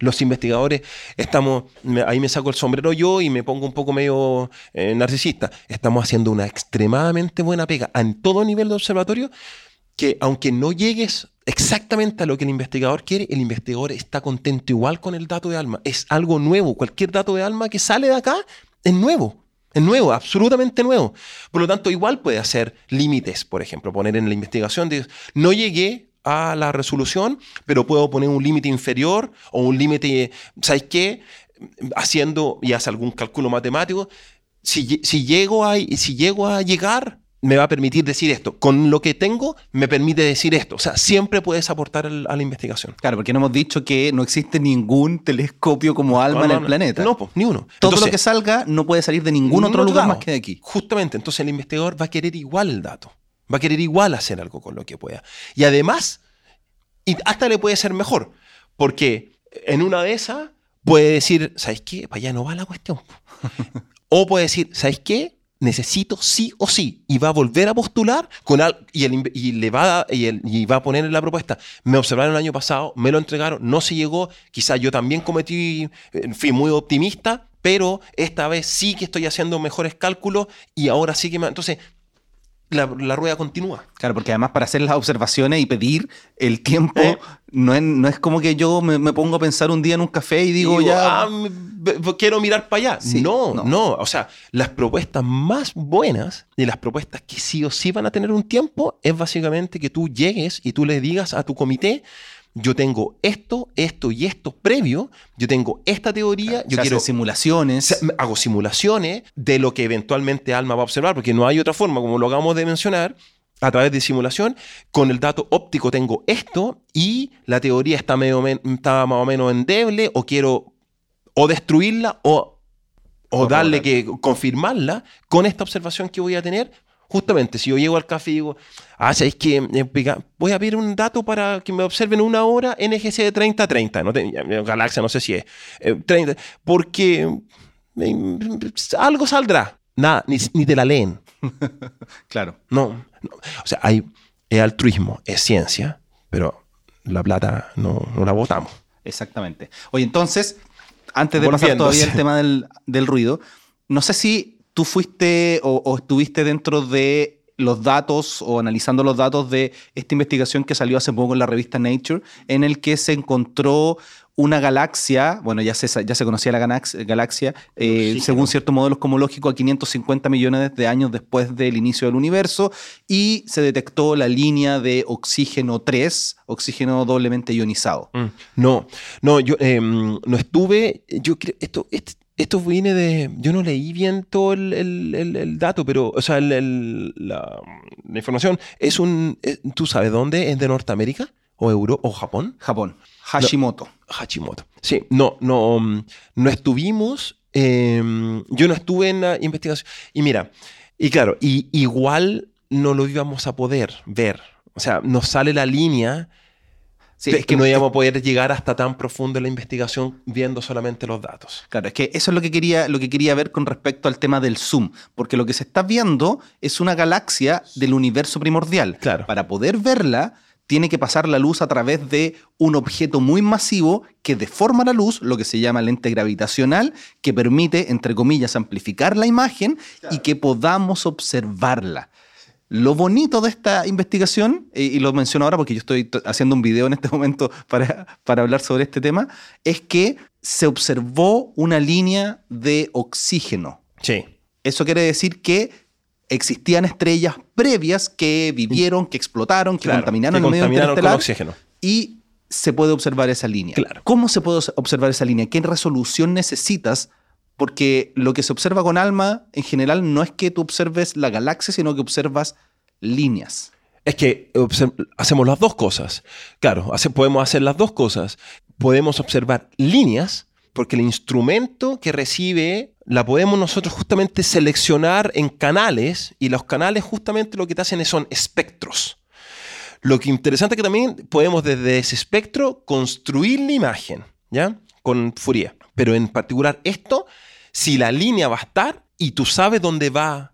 Los investigadores estamos, ahí me saco el sombrero yo y me pongo un poco medio eh, narcisista, estamos haciendo una extremadamente buena pega en todo nivel de observatorio, que aunque no llegues exactamente a lo que el investigador quiere, el investigador está contento igual con el dato de alma. Es algo nuevo. Cualquier dato de alma que sale de acá es nuevo. Es nuevo, absolutamente nuevo. Por lo tanto, igual puede hacer límites, por ejemplo, poner en la investigación, de, no llegué a la resolución, pero puedo poner un límite inferior o un límite, ¿sabes qué? Haciendo y hace algún cálculo matemático, si, si, llego a, si llego a llegar me va a permitir decir esto. Con lo que tengo, me permite decir esto. O sea, siempre puedes aportar a la investigación. Claro, porque no hemos dicho que no existe ningún telescopio como ALMA en el planeta. No, pues, ni uno. Todo lo que salga no puede salir de ningún otro lugar más que de aquí. Justamente, entonces el investigador va a querer igual el dato. Va a querer igual hacer algo con lo que pueda. Y además, y hasta le puede ser mejor. Porque en una de esas puede decir, ¿sabes qué? Para allá no va la cuestión. [laughs] o puede decir, ¿sabes qué? Necesito sí o sí y va a volver a postular con y, le va a, y, va a poner en la propuesta. Me observaron el año pasado me lo entregaron no se llegó quizás yo también cometí fui muy optimista pero esta vez sí que estoy haciendo mejores cálculos y ahora sí que me entonces la, rueda continúa. Claro, porque además para hacer las observaciones y pedir el tiempo, eh. no, es, no es como que yo me, pongo a pensar un día en un café y digo, ya... Ah, quiero mirar para allá. no, no, no, O sea, las propuestas más buenas y las propuestas que sí o sí van a tener un tiempo es básicamente que tú llegues y tú le digas a tu comité, yo tengo esto, esto y esto previo, yo tengo esta teoría, yo quiero simulaciones, hago simulaciones de lo que eventualmente Alma va a observar, porque no hay otra forma, como lo acabamos de mencionar, a través de simulación, con el dato óptico tengo esto y la teoría está, medio, está más o menos endeble o quiero o destruirla o, o darle que confirmarla con esta observación que voy a tener Justamente, si yo llego al café y digo, ah, ¿sabéis que eh, voy a pedir un dato para que me observen una hora NGC de 30-30, no galaxia, no sé si es, 30, eh, porque algo saldrá. Nada, ni, ni te la leen. [laughs] claro. No, o sea, hay, es altruismo, es ciencia, pero la plata no, no la votamos. Exactamente. Oye, entonces, antes de pasar todavía el tema del, del ruido, no sé si tú fuiste o, estuviste dentro de los datos o analizando los datos de esta investigación que salió hace poco en la revista Nature, en el que se encontró una galaxia, bueno, ya se, ya se conocía la galaxia, eh, según cierto modelo cosmológico, a 550 millones de años después del inicio del universo, y se detectó la línea de oxígeno 3, oxígeno doblemente ionizado. Mm. No, no, yo em, no estuve, yo creo, esto, este, esto viene de. Yo no leí bien todo el, dato, pero. O sea, la, información. Es un. Eh, ¿Tú sabes dónde? ¿Es de Norteamérica? ¿O Euro? ¿O Japón? Japón. Hashimoto. Hashimoto. Sí, no, no, no estuvimos. Em, yo no estuve en la investigación. Y mira, y claro, y igual no lo íbamos a poder ver. O sea, nos sale la línea es que no íbamos a poder llegar hasta tan profundo en la investigación viendo solamente los datos. Claro, es que eso es lo que quería, lo que quería ver con respecto al tema del zoom, porque lo que se está viendo es una galaxia del universo primordial. Claro. Para poder verla, tiene que pasar la luz a través de un objeto muy masivo que deforma la luz, lo que se llama lente gravitacional, que permite, entre comillas, amplificar la imagen y que podamos observarla. Lo bonito de esta investigación, y lo menciono ahora porque yo estoy haciendo un video en este [laughs] momento para, para hablar sobre este tema, es que se observó una línea de oxígeno. Sí. Eso quiere decir que existían estrellas previas que vivieron, que explotaron, que contaminaron el medio interestelar. Con oxígeno. Y se puede observar esa línea. Claro. ¿Cómo se puede observar esa línea? ¿Qué resolución necesitas porque lo que se observa con ALMA en general no es que tú observes la galaxia, sino que observas líneas. Es que hacemos las dos cosas. Claro, podemos hacer las dos cosas. Podemos observar líneas, porque el instrumento que recibe la podemos nosotros justamente seleccionar en canales, y los canales justamente lo que te hacen son espectros. Lo que interesante es que también podemos desde ese espectro construir la imagen, ¿ya? Con Fourier. Pero en particular esto si la línea va a estar y tú sabes dónde va,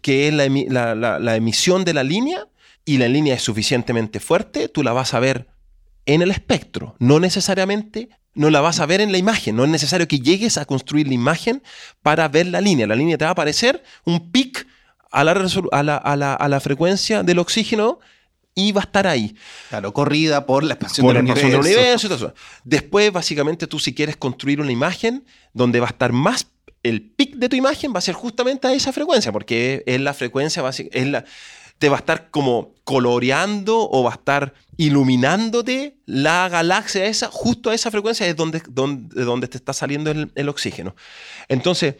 que es la, emisión de la línea, y la línea es suficientemente fuerte, tú la vas a ver en el espectro, no necesariamente no la vas a ver en la imagen, no es necesario que llegues a construir la imagen para ver la línea, la línea te va a aparecer un pic a la, a la frecuencia del oxígeno y va a estar ahí. Claro, corrida por la expansión, del, universo. Después, básicamente, tú si quieres construir una imagen donde va a estar más el pic de tu imagen va a ser justamente a esa frecuencia, porque es la frecuencia básica, te va a estar como coloreando o va a estar iluminándote la galaxia esa, justo a esa frecuencia es donde, donde, donde te está saliendo el, oxígeno. Entonces,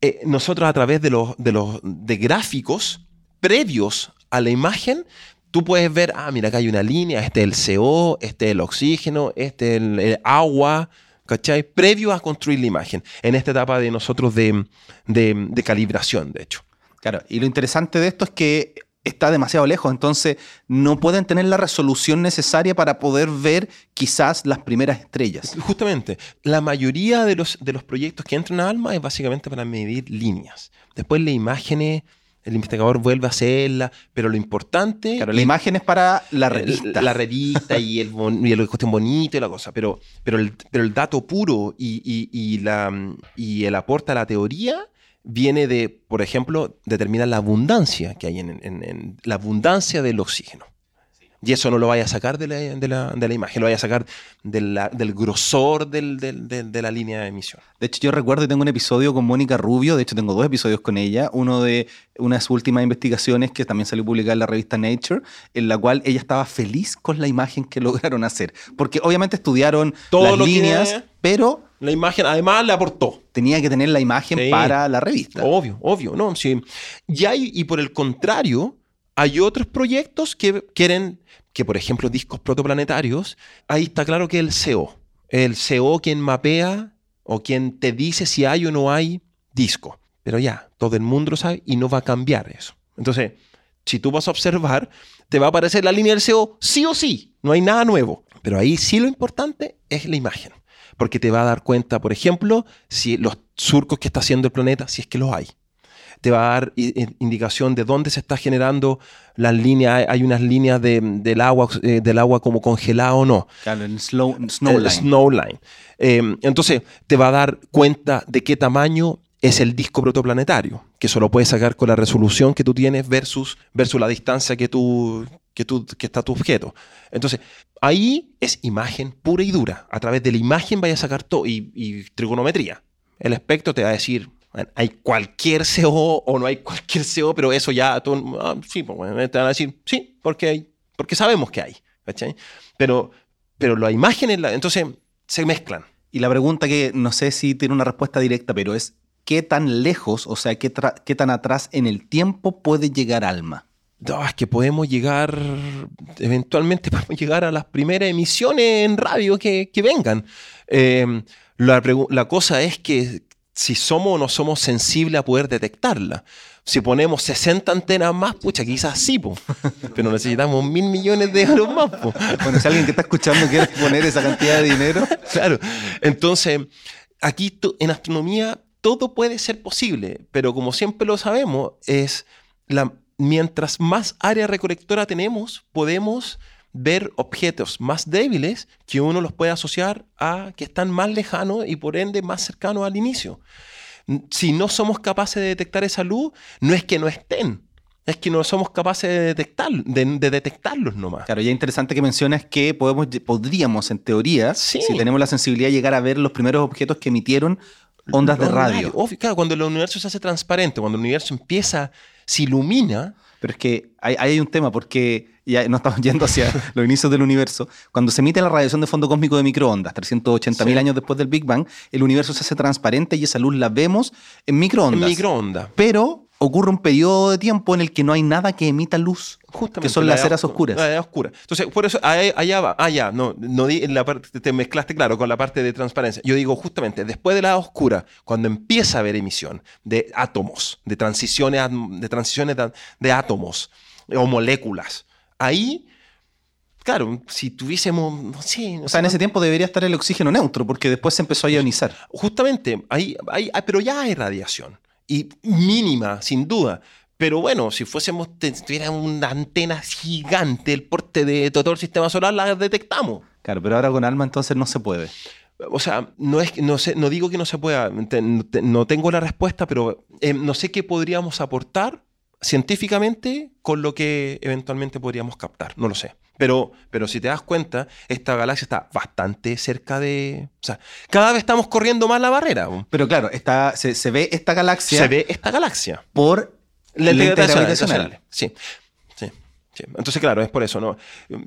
eh, nosotros a través de los, de los gráficos previos a la imagen, tú puedes ver, ah, mira, acá hay una línea, este es el CO, este es el oxígeno, este es el, agua, ¿cachai? Previo a construir la imagen, en esta etapa de nosotros de, de calibración, de hecho. Claro, y lo interesante de esto es que está demasiado lejos, entonces no pueden tener la resolución necesaria para poder ver quizás las primeras estrellas. Justamente, la mayoría de los, de los proyectos que entran a ALMA es básicamente para medir líneas. Después las imágenes, el investigador vuelve a hacerla, pero lo importante... Claro, la imagen es para la revista. La, revista y el, y el cuestión bonito y la cosa, pero, pero, el, pero el dato puro y, y, la, y el aporte a la teoría viene de, por ejemplo, determinar la abundancia que hay en, la abundancia del oxígeno. Y eso no lo vaya a sacar de la, imagen, lo vaya a sacar del grosor de la línea de emisión. De hecho, yo recuerdo que tengo un episodio con Mónica Rubio, de hecho tengo dos episodios con ella, uno de una de sus últimas investigaciones que también salió publicada en la revista Nature, en la cual ella estaba feliz con la imagen que [laughs] lograron hacer. Porque obviamente estudiaron Todo las líneas, pero la imagen, además, le aportó. Tenía que tener la imagen para la revista. Obvio, obvio, ¿no? Sí. Y, hay, y por el contrario, hay otros proyectos que quieren, que por ejemplo, discos protoplanetarios, ahí está claro que el CO. El CO quien mapea o quien te dice si hay o no hay disco. Pero ya, todo el mundo lo sabe y no va a cambiar eso. Entonces, si tú vas a observar, te va a aparecer la línea del CO sí o sí. No hay nada nuevo. Pero ahí sí lo importante es la imagen porque te va a dar cuenta, por ejemplo, si los surcos que está haciendo el planeta, si es que los hay. Te va a dar indicación de dónde se está generando las líneas. Hay unas líneas del, agua, eh, del agua como congelada o no. Claro, el snow, line. Snow line. Em, entonces, te va a dar cuenta de qué tamaño es el disco protoplanetario, que eso lo puedes sacar con la resolución que tú tienes versus, versus la distancia que tú, que, tú, que está tu objeto. Entonces, ahí es imagen pura y dura. A través de la imagen vaya a sacar todo y, trigonometría. El espectro te va a decir, hay cualquier CO o no hay cualquier CO, pero eso ya, tú, ah, sí, pues, te van a decir, sí, porque, hay, porque sabemos que hay. Pero, pero las imágenes, entonces, se mezclan. Y la pregunta que no sé si tiene una respuesta directa, pero es, ¿qué tan lejos, o sea, qué, qué tan atrás en el tiempo puede llegar Alma? No, es que podemos llegar, eventualmente [laughs] podemos llegar a las primeras emisiones en radio que, vengan. Eh, la, cosa es que si somos o no somos sensibles a poder detectarla. Si ponemos 60 antenas más, pucha, quizás sí, [laughs] pero necesitamos mil millones de euros más. Bueno, si alguien que está escuchando quiere poner esa cantidad de dinero. [laughs] Claro, entonces, aquí en astronomía todo puede ser posible, pero como siempre lo sabemos, es la, mientras más área recolectora tenemos, podemos ver objetos más débiles que uno los puede asociar a que están más lejanos y por ende más cercanos al inicio. Si no somos capaces de detectar esa luz, no es que no estén, es que no somos capaces de, detectar, de, detectarlos nomás. Claro, ya interesante que mencionas que podemos, podríamos, en teoría, si tenemos la sensibilidad, llegar a ver los primeros objetos que emitieron ondas de radio. claro, cuando el universo se hace transparente, cuando el universo empieza se ilumina. Pero es que ahí hay, un tema, porque ya no estamos [laughs] yendo hacia los inicios del universo. Cuando se emite la radiación de fondo cósmico de microondas, 380.000 años después del Big Bang, el universo se hace transparente y esa luz la vemos en microondas. En microondas. Pero ocurre un periodo de tiempo en el que no hay nada que emita luz. Justamente. Que son las eras oscuras. La oscura. Entonces, por eso, allá va. Allá, ah, no, no la parte, te mezclaste, claro, con la parte de transparencia. Yo digo, justamente, después de la oscura, cuando empieza a haber emisión de átomos, de transiciones, de, transiciones de, átomos o moléculas, ahí Claro, si tuviésemos, no sé... o sea, en ese tiempo debería estar el oxígeno neutro, porque después se empezó a ionizar. Justamente, ahí, ahí, pero ya hay radiación y mínima, sin duda. Pero bueno, si fuésemos, tuviera una antena gigante, el porte de todo el sistema solar, la detectamos. Claro, pero ahora con ALMA entonces no se puede. O sea, no, es, no, sé, no digo que no se pueda, no tengo la respuesta, pero eh, no sé qué podríamos aportar científicamente con lo que eventualmente podríamos captar, no lo sé. Pero, pero si te das cuenta, esta galaxia está bastante cerca de... O sea, cada vez estamos corriendo más la barrera. Pero claro, está, se, ve esta galaxia... Se ve esta galaxia. Por lentes gravitacionales. Sí. sí. Entonces, claro, es por eso, ¿no?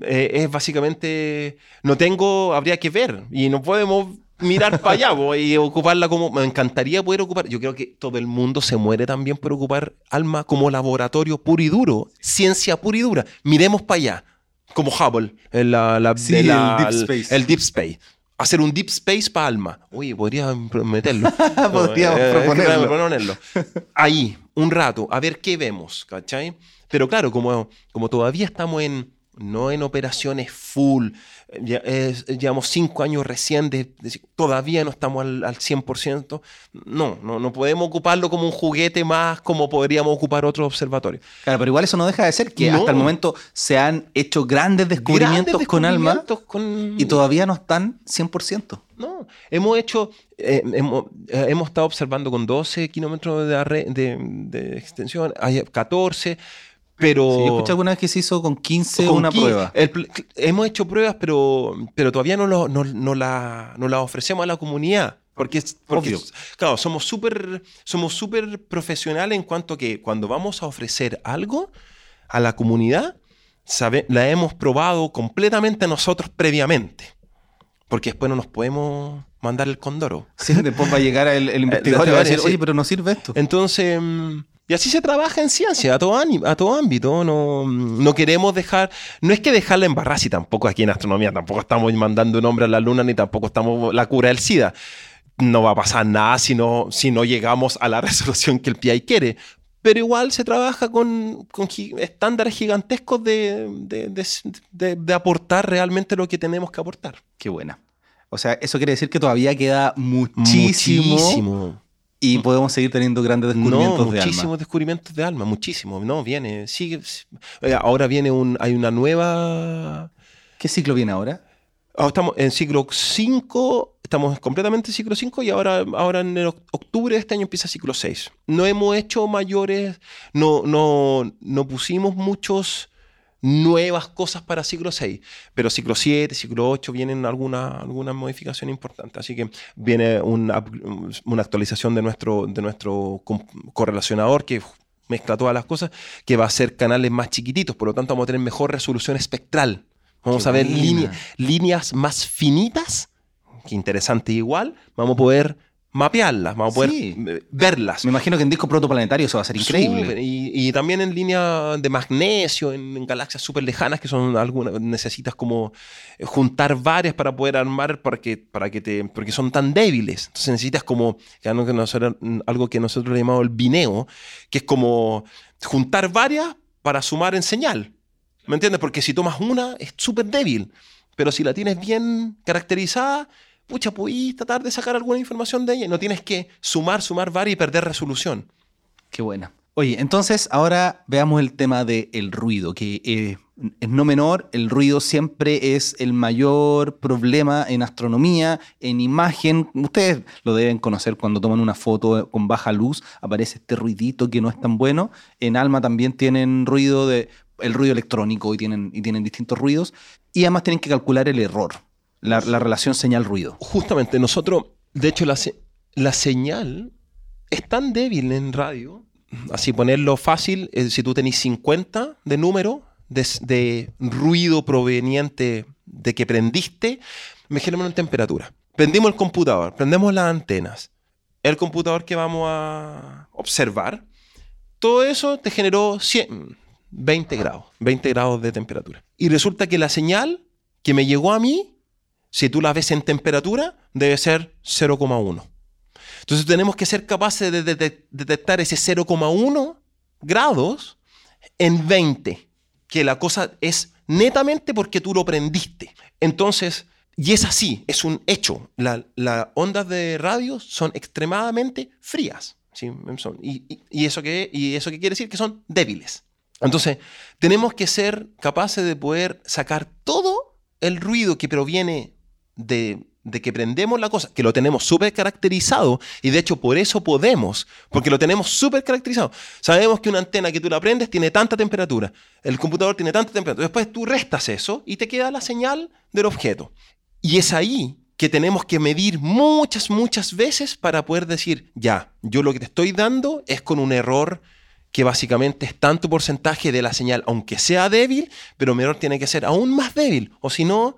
Eh, es básicamente, no tengo, habría que ver y no podemos mirar para allá po, y ocuparla como, me encantaría poder ocupar, yo creo que todo el mundo se muere también por ocupar alma como laboratorio puro y duro, ciencia pura y dura. Miremos para allá, como Hubble, en la, la- Sí, de la- el Deep Space. el Deep Space. Hacer un Deep Space para alma. Oye, podría meterlo. [laughs] Podríamos Eh, proponerlo. proponerlo. Ahí, un rato, a ver qué vemos, ¿cachai? Pero claro, como, como todavía estamos en, no en operaciones full, ya, es- llevamos cinco años recién, de, de- todavía no estamos al, al 100%, no, no, no podemos ocuparlo como un juguete más como podríamos ocupar otro observatorio. Claro, pero igual eso no deja de ser que No. hasta el momento se han hecho grandes descubrimientos, Grandes con alma con- y todavía no están 100%. No, hemos hecho, eh, hemos, eh, hemos estado observando con 12 kilómetros de, arre- de, de extensión, hay 14, pero... Sí, yo escuché alguna vez que se hizo con 15 con una prueba. el hemos hecho pruebas, pero, pero todavía no, lo- no, no la, no la ofrecemos a la comunidad. Porque, porque claro, somos súper somos súper profesionales en cuanto que cuando vamos a ofrecer algo a la comunidad, sabe, la hemos probado completamente nosotros previamente. Porque después no nos podemos mandar el condoro. Sí, después va a llegar el, el [laughs] investigador y va a decir, oye, pero no sirve esto. Entonces, mm, y así se trabaja en ciencia, a todo, a todo ámbito. No, no queremos dejar, no es que dejarla embarrar, si tampoco aquí en astronomía, tampoco estamos mandando un hombre a la luna, ni tampoco estamos la cura del SIDA. No va a pasar nada si no, si no llegamos a la [laughs] resolución que el PI quiere. Pero igual se trabaja con, con gi- estándares gigantescos de, de- de- de- de aportar realmente lo que tenemos que aportar. Qué buena. O sea, eso quiere decir que todavía queda muchísimo, Muchísimo. Y podemos seguir teniendo grandes descubrimientos no, de muchísimos alma. descubrimientos de alma, muchísimo. No, viene, sigue. eh, Ahora viene un, hay una nueva. ¿Qué ciclo viene ahora? ah, Estamos en ciclo 5, estamos completamente en ciclo 5 y ahora, ahora en el octubre de este año empieza ciclo 6. No hemos hecho mayores, no, no, no pusimos muchos nuevas cosas para ciclo 6, pero ciclo 7, ciclo 8 vienen alguna, alguna modificación importante. Así que viene una, una actualización de nuestro, de nuestro correlacionador que mezcla todas las cosas, que va a ser canales más chiquititos, por lo tanto vamos a tener mejor resolución espectral. Vamos Qué a ver línea- líneas más finitas, que interesante igual, vamos a poder mapearlas, vamos a poder Sí. eh, verlas. Me imagino que en disco protoplanetario eso va a ser increíble. Y, y también en línea de magnesio, en, en galaxias súper lejanas, que son algunas, necesitas como eh, juntar varias para poder armar, para que, para que te, porque son tan débiles. Entonces necesitas como, que algo que nosotros, algo que nosotros le llamamos el bineo, que es como juntar varias para sumar en señal. ¿Me entiendes? Porque si tomas una, es súper débil. Pero si la tienes bien caracterizada, pucha, puedes tratar de sacar alguna información de ella. No tienes que sumar, sumar varias y perder resolución. Qué buena. Oye, entonces ahora veamos el tema del ruido, que eh, es no menor, el ruido siempre es el mayor problema en astronomía, en imagen. Ustedes lo deben conocer cuando toman una foto con baja luz, aparece este ruidito que no es tan bueno. En Alma también tienen ruido de el ruido electrónico y tienen, y tienen distintos ruidos. Y además tienen que calcular el error, la, la relación señal-ruido. Justamente, nosotros, de hecho, la, se- la señal es tan débil en radio, así ponerlo fácil, eh, si tú tenés 50 de número de, de ruido proveniente de que prendiste, mejoremos en temperatura. Prendimos el computador, prendemos las antenas, el computador que vamos a observar, todo eso te generó 100, 20 grados, 20 grados de temperatura. Y resulta que la señal que me llegó a mí si tú la ves en temperatura, debe ser 0,1. Entonces tenemos que ser capaces de, de- de- detectar ese 0,1 grados en 20, que la cosa es netamente porque tú lo prendiste. Entonces, y es así, es un hecho. La- Las ondas de radio son extremadamente frías. ¿sí? Son- y, eso que, y eso quiere decir que son débiles. Entonces, tenemos que ser capaces de poder sacar todo el ruido que proviene de, que prendemos la cosa, que lo tenemos súper caracterizado, y de hecho por eso podemos, porque lo tenemos súper caracterizado. Sabemos que una antena que tú la prendes tiene tanta temperatura, el computador tiene tanta temperatura, después tú restas eso y te queda la señal del objeto. Y es ahí que tenemos que medir muchas, muchas veces para poder decir, ya, yo lo que te estoy dando es con un error que básicamente es tanto porcentaje de la señal, aunque sea débil, pero mi error tiene que ser aún más débil. O si no,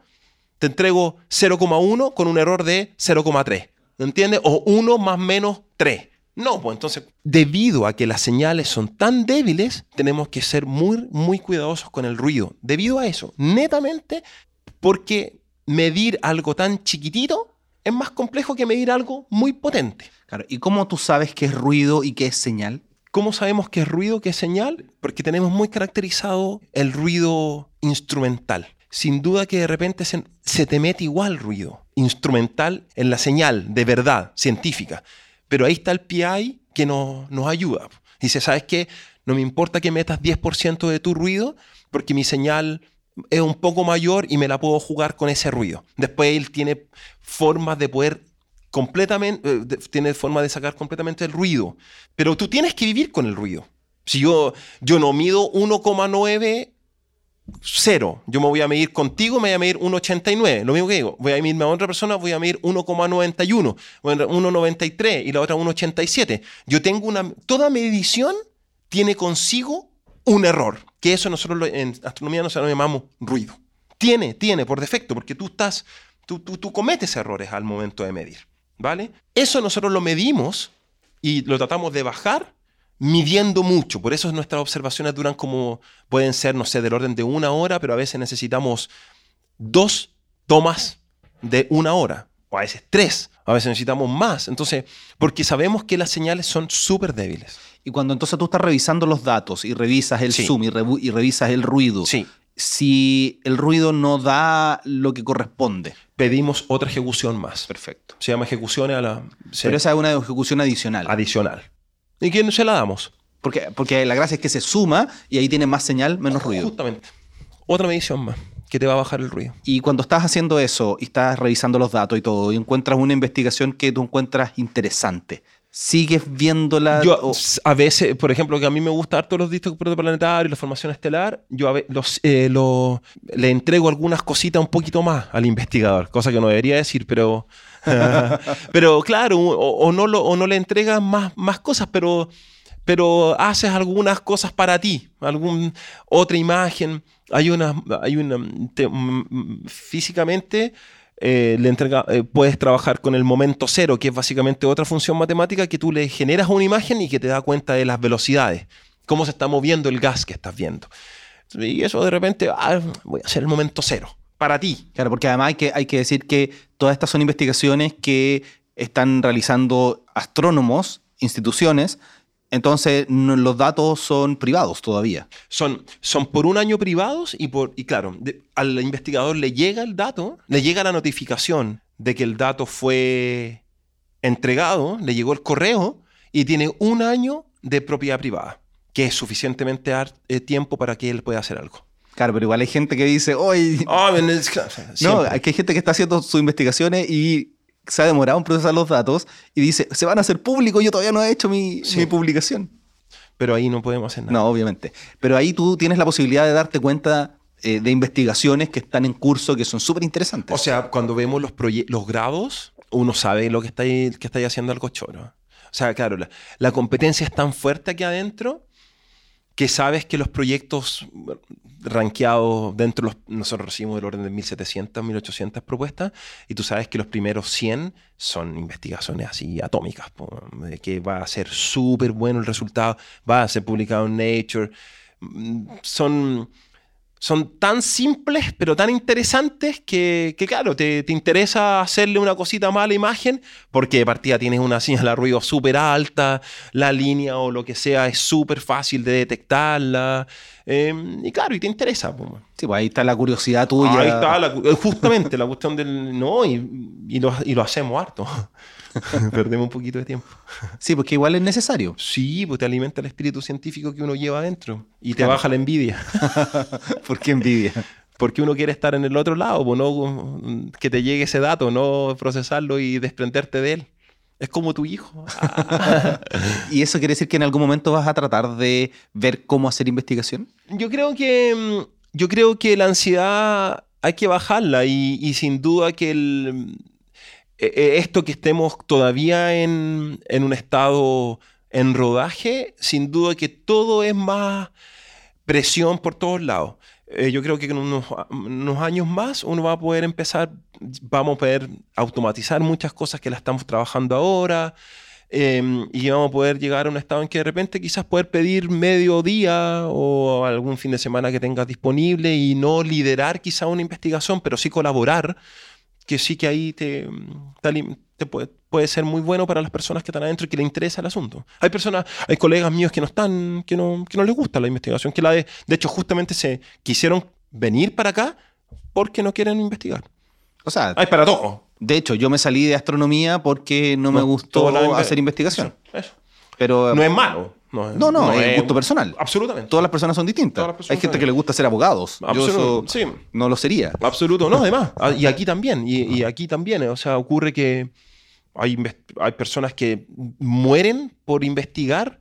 te entrego 0,1 con un error de 0,3. ¿Entiendes? O 1 más menos 3. No, pues entonces, debido a que las señales son tan débiles, tenemos que ser muy, muy cuidadosos con el ruido. Debido a eso, netamente, porque medir algo tan chiquitito es más complejo que medir algo muy potente. Claro, ¿y cómo tú sabes qué es ruido y qué es señal? ¿Cómo sabemos qué es ruido, qué es señal? Porque tenemos muy caracterizado el ruido instrumental. Sin duda que de repente se, se te mete igual ruido instrumental en la señal de verdad científica. Pero ahí está el PI que nos, nos ayuda. Dice, ¿sabes qué? No me importa que metas 10% de tu ruido porque mi señal es un poco mayor y me la puedo jugar con ese ruido. Después él tiene formas de poder completamente, eh, tiene forma de sacar completamente el ruido. Pero tú tienes que vivir con el ruido. Si yo, yo no mido 1,9 cero. Yo me voy a medir contigo, me voy a medir 1,89. Lo mismo que digo, voy a medirme a otra persona, voy a medir 1,91, 1,93 y la otra 1,87. Yo tengo una... Toda medición tiene consigo un error, que eso nosotros en astronomía nosotros llamamos ruido. Tiene, tiene por defecto, porque tú estás, tú, tú, tú cometes errores al momento de medir, ¿vale? Eso nosotros lo medimos y lo tratamos de bajar midiendo mucho. Por eso nuestras observaciones duran como, pueden ser, no sé, del orden de una hora, pero a veces necesitamos dos tomas de una hora, o a veces tres, a veces necesitamos más. Entonces, porque sabemos que las señales son súper débiles. Y cuando entonces tú estás revisando los datos y revisas el zoom y, y, revisas el ruido, sí. si el ruido no da lo que corresponde. Pedimos otra ejecución más. Perfecto. Se llama ejecución a la... Pero esa es una ejecución adicional. Adicional. ¿Y quién se la damos? Porque, porque la gracia es que se suma y ahí tiene más señal, menos ruido. Justamente. Otra medición más que te va a bajar el ruido. Y cuando estás haciendo eso y estás revisando los datos y todo, y encuentras una investigación que tú encuentras interesante, ¿sigues viéndola? Yo, a veces, por ejemplo, que a mí me gusta harto los discos protoplanetarios, la formación estelar, yo a veces los, eh, le entrego algunas cositas un poquito más al investigador, cosa que no debería decir, pero [laughs] pero claro, o, no le entregas más, más cosas, pero, pero haces algunas cosas para ti, algún, otra imagen. Hay una, hay una físicamente eh, le entrega, eh, puedes trabajar con el momento cero, que es básicamente otra función matemática que tú le generas una imagen y que te da cuenta de las velocidades, cómo se está moviendo el gas que estás viendo. Y eso de repente, ah, voy a hacer el momento cero para ti. Claro, porque además hay que, hay que decir que todas estas son investigaciones que están realizando astrónomos, instituciones, entonces los datos son privados todavía. Son, son por un año privados y, por, y claro, al investigador le llega el dato, le llega la notificación de que el dato fue entregado, le llegó el correo y tiene un año de propiedad privada, que es suficientemente eh, tiempo para que él pueda hacer algo. Claro, pero igual hay gente que dice, hoy... Oh, no, hay gente que está haciendo sus investigaciones y se ha demorado en procesar los datos y dice, se van a hacer públicos, yo todavía no he hecho mi, publicación. Pero ahí no podemos hacer nada. No, obviamente. Pero ahí tú tienes la posibilidad de darte cuenta eh, de investigaciones que están en curso que son súper interesantes. O sea, cuando vemos los, los grados, uno sabe lo que está, que está haciendo algo choro. O sea, claro, la, la competencia es tan fuerte aquí adentro que sabes que los proyectos rankeados dentro de los, nosotros recibimos del orden de 1700, 1800 propuestas, y tú sabes que los primeros 100 son investigaciones así atómicas, que va a ser súper bueno el resultado, va a ser publicado en Nature, mm, son son tan simples, pero tan interesantes que, claro, te, interesa hacerle una cosita más a la imagen, porque de partida tienes una señal de ruido súper alta, la línea o lo que sea es súper fácil de detectarla. Em, y claro, y te interesa. Sí, pues ahí está la curiosidad tuya. Ahí está justamente la cuestión del. No, y, y, lo, y lo hacemos harto. [laughs] Perdemos un poquito de tiempo. Sí, porque igual es necesario. Sí, pues te alimenta el espíritu científico que uno lleva adentro y te baja la envidia. [laughs] ¿Por qué envidia? Porque uno quiere estar en el otro lado, pues no que te llegue ese dato, no procesarlo y desprenderte de él. Es como tu hijo. [laughs] ¿Y eso quiere decir que en algún momento vas a tratar de ver cómo hacer investigación? Yo creo que, mm, yo creo que la ansiedad hay que bajarla y sin duda que el, esto que estemos todavía en, un estado En rodaje, sin duda que todo es más presión por todos lados. Eh, yo creo que en unos, unos, años más uno va a poder empezar, vamos a poder automatizar muchas cosas que la estamos trabajando ahora. Em, y vamos a poder llegar a un estado en que de repente quizás poder pedir medio día o algún fin de semana que tengas disponible y no liderar quizá una investigación, pero sí colaborar, que sí que ahí te, te, puede, puede, ser muy bueno para las personas que están adentro y que les interesa el asunto. Hay personas, hay colegas míos que no están, que no, que no les gusta la investigación, que la de, de hecho justamente se quisieron venir para acá porque no quieren investigar. O sea, hay para todo. De hecho, yo me salí de astronomía porque no, me gustó hacer investigación. Eso, Pero, no es malo. No, no, no, es, gusto personal. Absolutamente. Todas las personas son distintas. Hay gente que le gusta ser abogados. yo sí. no lo sería. Absoluto, no, además. [laughs] Ah, y aquí también. Y, aquí también. O sea, ocurre que hay, hay personas que mueren por investigar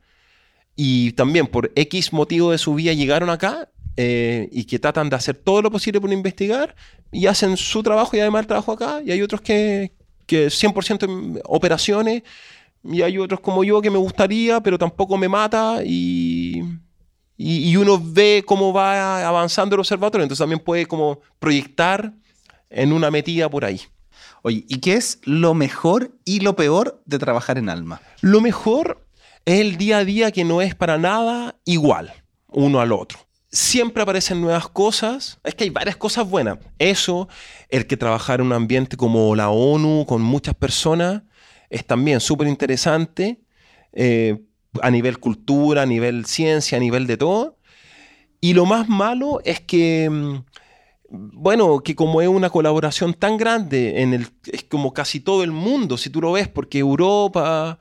y también por X motivo de su vida llegaron acá eh, y que tratan de hacer todo lo posible por investigar y hacen su trabajo y además el trabajo acá. Y hay otros que, que 100% en operaciones y hay otros como yo que me gustaría, pero tampoco me mata y, y, uno ve cómo va avanzando el observatorio, entonces también puede como proyectar en una metida por ahí. Oye, ¿y qué es lo mejor y lo peor de trabajar en Alma? Lo mejor es el día a día que no es para nada igual uno al otro siempre aparecen nuevas cosas. Es que hay varias cosas buenas. Eso, el que trabajar en un ambiente como la ONU, con muchas personas, es también súper interesante eh, a nivel cultura, a nivel ciencia, a nivel de todo. Y lo más malo es que, mm, bueno, que como es una colaboración tan grande, en el, es como casi todo el mundo, si tú lo ves, porque Europa,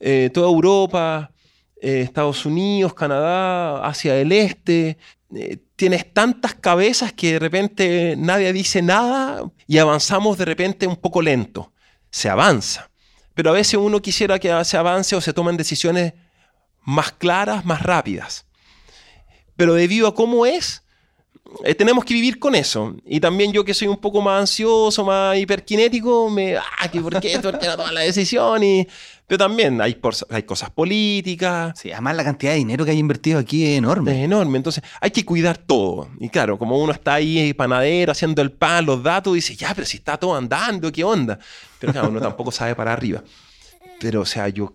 eh, toda Europa, eh, Estados Unidos, Canadá, hacia el Este. Tienes tantas cabezas que de repente nadie dice nada y avanzamos de repente un poco lento. Se avanza. Pero a veces uno quisiera que se avance o se tomen decisiones más claras, más rápidas. Pero debido a cómo es, eh, tenemos que vivir con eso. Y también yo que soy un poco más ansioso, más hiperkinético, me, ah, por qué, ¿Por qué no tomas la decisión? Y, pero también hay, hay cosas políticas. Sí, además la cantidad de dinero que hay invertido aquí es enorme. Es enorme, entonces hay que cuidar todo. Y claro, como uno está ahí panadero haciendo el pan, los datos, dice, ya, pero si está todo andando, ¿qué onda? Pero claro, uno tampoco [laughs] sabe para arriba. Pero o sea, yo,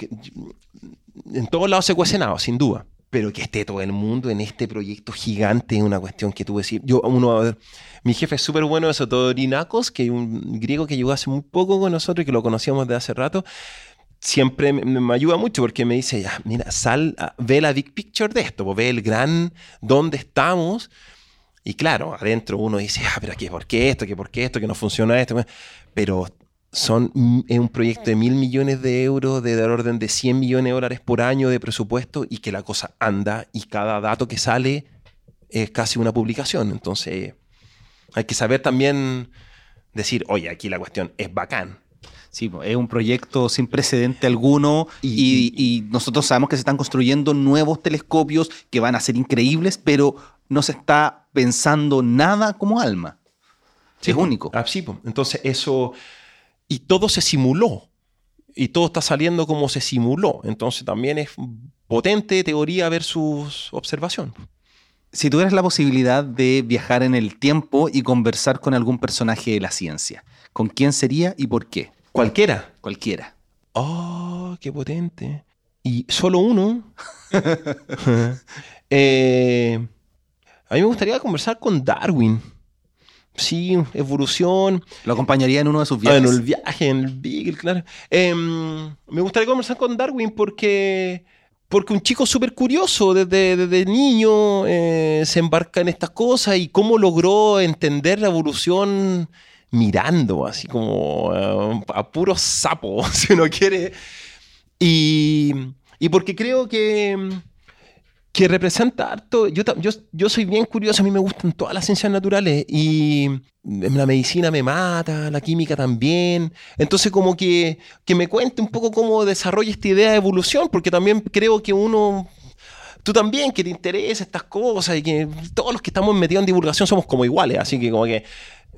en todos lados se cuece nada, sin duda pero que esté todo el mundo en este proyecto gigante es una cuestión que tuve. Yo, uno, mi jefe es súper bueno eso, Todorinakos, que es un griego que llegó hace muy poco con nosotros y que lo conocíamos de hace rato. Siempre me, ayuda mucho porque me dice, mira, sal, ve la big picture de esto, ve el gran dónde estamos. Y claro, adentro uno dice, ah, pero ¿qué, ¿por qué esto? ¿Qué, ¿Por qué esto? ¿Que no funciona esto? Pero son, es un proyecto de mil millones de euros, de, del orden de 100 millones de dólares por año de presupuesto y que la cosa anda y cada dato que sale es casi una publicación. Entonces hay que saber también decir, oye, aquí la cuestión es bacán. Sí, es un proyecto sin precedente alguno y, y, nosotros sabemos que se están construyendo nuevos telescopios que van a ser increíbles, pero no se está pensando nada como alma. es único. Ah, sí, entonces eso y todo se simuló. Y todo está saliendo como se simuló. Entonces también es potente teoría versus observación. Si tuvieras la posibilidad de viajar en el tiempo y conversar con algún personaje de la ciencia, ¿con quién sería y por qué? Cualquiera. Cualquiera. Oh, qué potente. Y solo uno. [laughs] Eh, a mí me gustaría conversar con Darwin. Sí, evolución. ¿Lo acompañaría en uno de sus viajes? en el viaje, en el Beagle, claro. Em, me gustaría conversar con Darwin porque, porque un chico súper curioso desde, desde niño eh, se embarca en estas cosas y cómo logró entender la evolución mirando, así como eh, a puro sapo, [laughs] si uno quiere. Y, y porque creo que que representa harto. Yo, yo, yo soy bien curioso, a mí me gustan todas las ciencias naturales y la medicina me mata, la química también. Entonces, como que, que me cuente un poco cómo desarrolla esta idea de evolución, porque también creo que uno tú también que te interesa estas cosas y que todos los que estamos metidos en divulgación somos como iguales, así que como que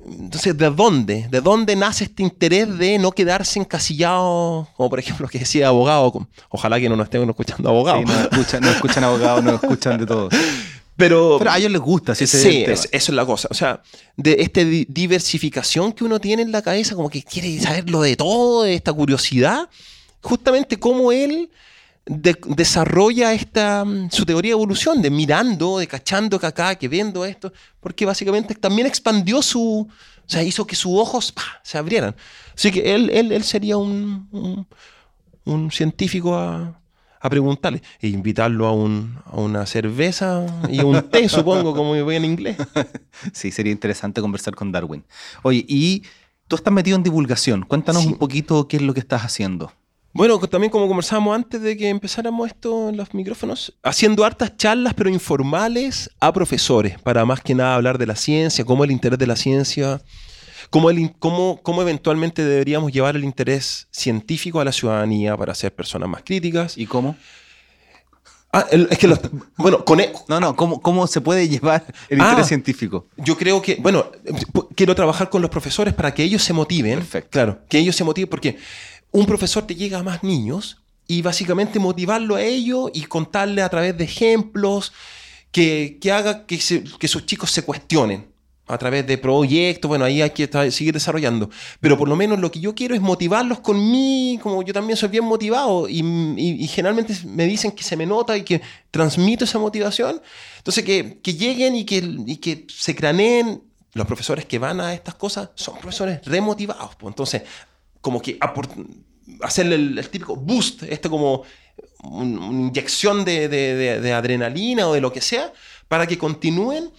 entonces, ¿de dónde? ¿De dónde nace este interés de no quedarse encasillado? Como por ejemplo que decía abogado. Ojalá que no nos estén escuchando abogados. Sí, no escuchan, no escuchan abogados, no escuchan de todo. Pero, Pero a ellos les gusta, si ese es sí, el es- eso es la cosa. O sea, de esta di- diversificación que uno tiene en la cabeza, como que quiere saberlo de todo, de esta curiosidad, justamente cómo él de- desarrolla esta, mm, su teoría de evolución, de mirando, de cachando que acá, que viendo esto, porque básicamente también expandió su, o sea, hizo que sus ojos se abrieran. Así que él, él, él sería un, un, un científico a, a preguntarle e invitarlo a, un, a una cerveza y un [laughs] té, supongo, como yo voy en inglés. [laughs] Sí, sería interesante conversar con Darwin. Oye, y tú estás metido en divulgación. Cuéntanos Sí. un poquito qué es lo que estás haciendo. Bueno, también como conversábamos antes de que empezáramos esto en los micrófonos, haciendo hartas charlas, pero informales a profesores, para más que nada hablar de la ciencia, cómo el interés de la ciencia, cómo, el cómo, cómo eventualmente deberíamos llevar el interés científico a la ciudadanía para ser personas más críticas. ¿Y cómo? Ah, el- es que los- bueno, con e- No, no, ¿cómo, cómo se puede llevar el Ah. interés científico? Yo creo que, bueno, pu- quiero trabajar con los profesores para que ellos se motiven. Perfecto. Claro, que ellos se motiven porque un profesor te llega a más niños y básicamente motivarlo a ellos y contarle a través de ejemplos que, que haga que, que sus chicos se cuestionen a través de proyectos, bueno, ahí hay que seguir desarrollando. Pero por lo menos lo que yo quiero es motivarlos con mí, como yo también soy bien motivado y, y- y generalmente me dicen que se me nota y que transmito esa motivación. Entonces, que, que lleguen y que, y que se craneen. Los profesores que van a estas cosas son profesores remotivados. pues. Entonces, como que hacerle el, típico boost, este como un- una inyección de, adrenalina o de lo que sea, para que continúen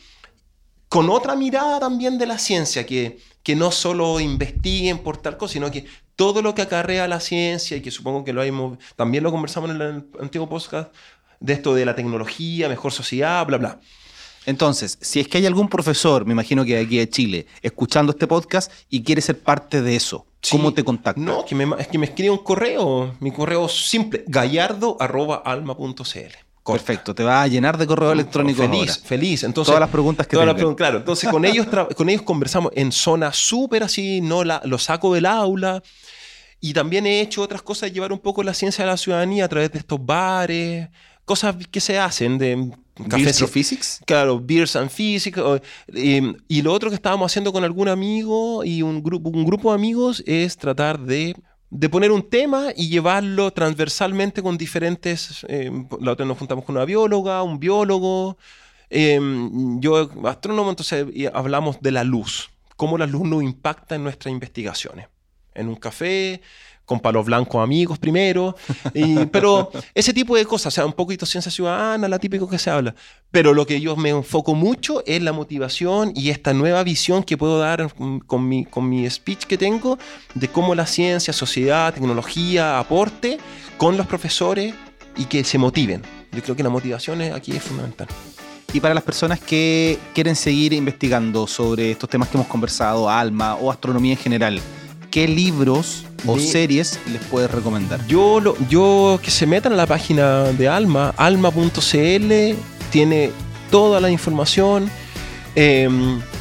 con otra mirada también de la ciencia, que, que no solo investiguen por tal cosa, sino que todo lo que acarrea la ciencia, y que supongo que lo también lo conversamos en el antiguo podcast, de esto de la tecnología, mejor sociedad, bla, bla. Entonces, si es que hay algún profesor, me imagino que de aquí de Chile, escuchando este podcast y quiere ser parte de eso, ¿cómo te contacta? No, que me, ma- es que me escribe un correo, mi correo simple, gallardo.alma.cl. Perfecto, te va a llenar de correo electrónico feliz, ahora. feliz. Entonces, Todas las preguntas que todas las claro, entonces con ellos, con ellos conversamos en zona súper así, no la, lo saco del aula. Y también he hecho otras cosas, llevar un poco la ciencia a la ciudadanía a través de estos bares, cosas que se hacen de cafés. ¿Astrophysics? Claro, Beers and Physics. eh, y lo otro que estábamos haciendo con algún amigo y un grupo, un grupo de amigos es tratar de, de poner un tema y llevarlo transversalmente con diferentes. eh, la otra nos juntamos con una bióloga, un biólogo. eh, yo, astrónomo, entonces hablamos de la luz. Cómo la luz nos impacta en nuestras investigaciones. En un café, con palos blancos amigos primero. y- [laughs] pero ese tipo de cosas, o sea, un poquito ciencia ciudadana, la típico que se habla. Pero lo que yo me enfoco mucho es la motivación y esta nueva visión que puedo dar mm, con mi, con mi speech que tengo de cómo la ciencia, sociedad, tecnología aporte con los profesores y que se motiven. Yo creo que la motivación aquí es fundamental. Y para las personas que quieren seguir investigando sobre estos temas que hemos conversado, alma o astronomía en general, ¿qué libros o series les puedes recomendar? Yo, lo, yo que se metan a la página de Alma, alma.cl, tiene toda la información. eh,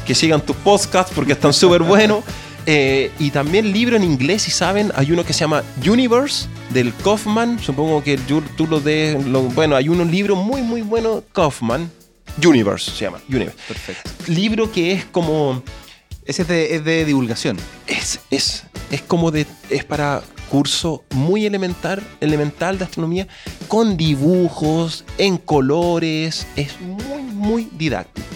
que sigan tus podcasts porque están súper buenos. [laughs] eh, y también libro en inglés, si saben, hay uno que se llama Universe del Kaufman. Supongo que tú lo de. lo- bueno, hay un libro muy, muy bueno, Kaufman. Universe se llama. Universe. Perfecto. Libro que es como. Ese es de, es de divulgación. Es, es, es como de. Es para curso muy elemental, elemental de astronomía, con dibujos, en colores. Es muy, muy didáctico.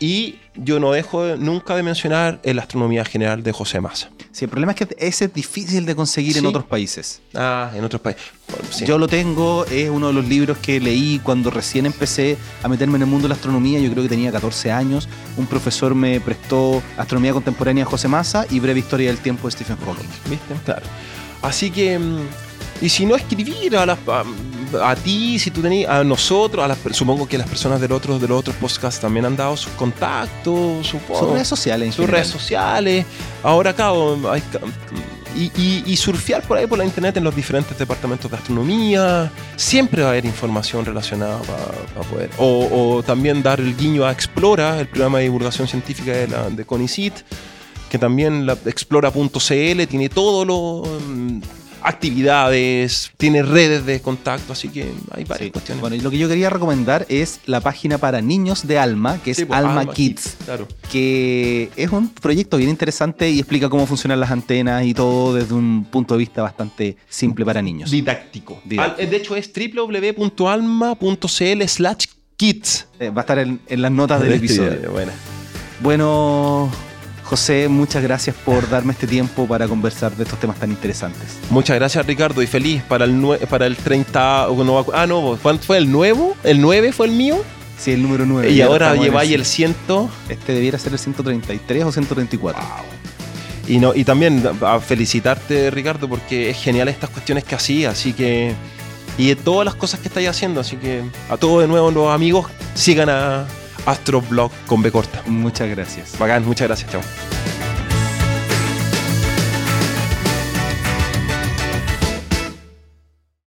Y yo no dejo de- nunca de mencionar el Astronomía General de José Massa. Sí, el problema es que ese es difícil de conseguir en otros países. Ah, en otros países. Bueno, sí. Yo lo tengo, es uno de los libros que leí cuando recién empecé a meterme en el mundo de la astronomía, yo creo que tenía 14 años. Un profesor me prestó Astronomía Contemporánea de José Massa y Breve Historia del Tiempo de Stephen Hawking. ¿Viste? Claro. Así que. mm, Y si no escribir a, las, a, ti, si tú tenías, a nosotros, a las, supongo que las personas del otro, de los otros podcasts también han dado sus contactos, supongo. Son redes sociales en sus general. redes sociales. Ahora acá hay y, y- y surfear por ahí por la internet en los diferentes departamentos de astronomía. Siempre va a haber información relacionada para poder. O, o también dar el guiño a Explora, el programa de divulgación científica de, la, de CONICIT, que también la explora.cl tiene todo lo. Actividades, tiene redes de contacto, así que hay varias Sí. cuestiones. Bueno, y lo que yo quería recomendar es la página para niños de Alma, que es Sí, pues, Alma, Kids, Claro. que es un proyecto bien interesante y explica cómo funcionan las antenas y todo desde un punto de vista bastante simple para niños. Didáctico. Didáctico. Al- de hecho, es www.alma.cl slash kids. Eh, va a estar en, en las notas [laughs] del Este episodio. video, Bueno. Bueno, José, muchas gracias por darme este tiempo para conversar de estos temas tan interesantes. Muchas gracias, Ricardo, y feliz para el, nue- para el 30. o no me acu- ah, no, ¿cuánto fue el nuevo? ¿El 9 fue el mío? Sí, el número 9. y ahora lleváis el 100. Este debiera ser el 133 o 134. Y, no, y también a felicitarte, Ricardo, porque es genial estas cuestiones que hacía, así que. Y de todas las cosas que estáis haciendo, así que a todos de nuevo los amigos, sigan a Astroblog con B corta. Muchas gracias. Bacán, muchas gracias, chao.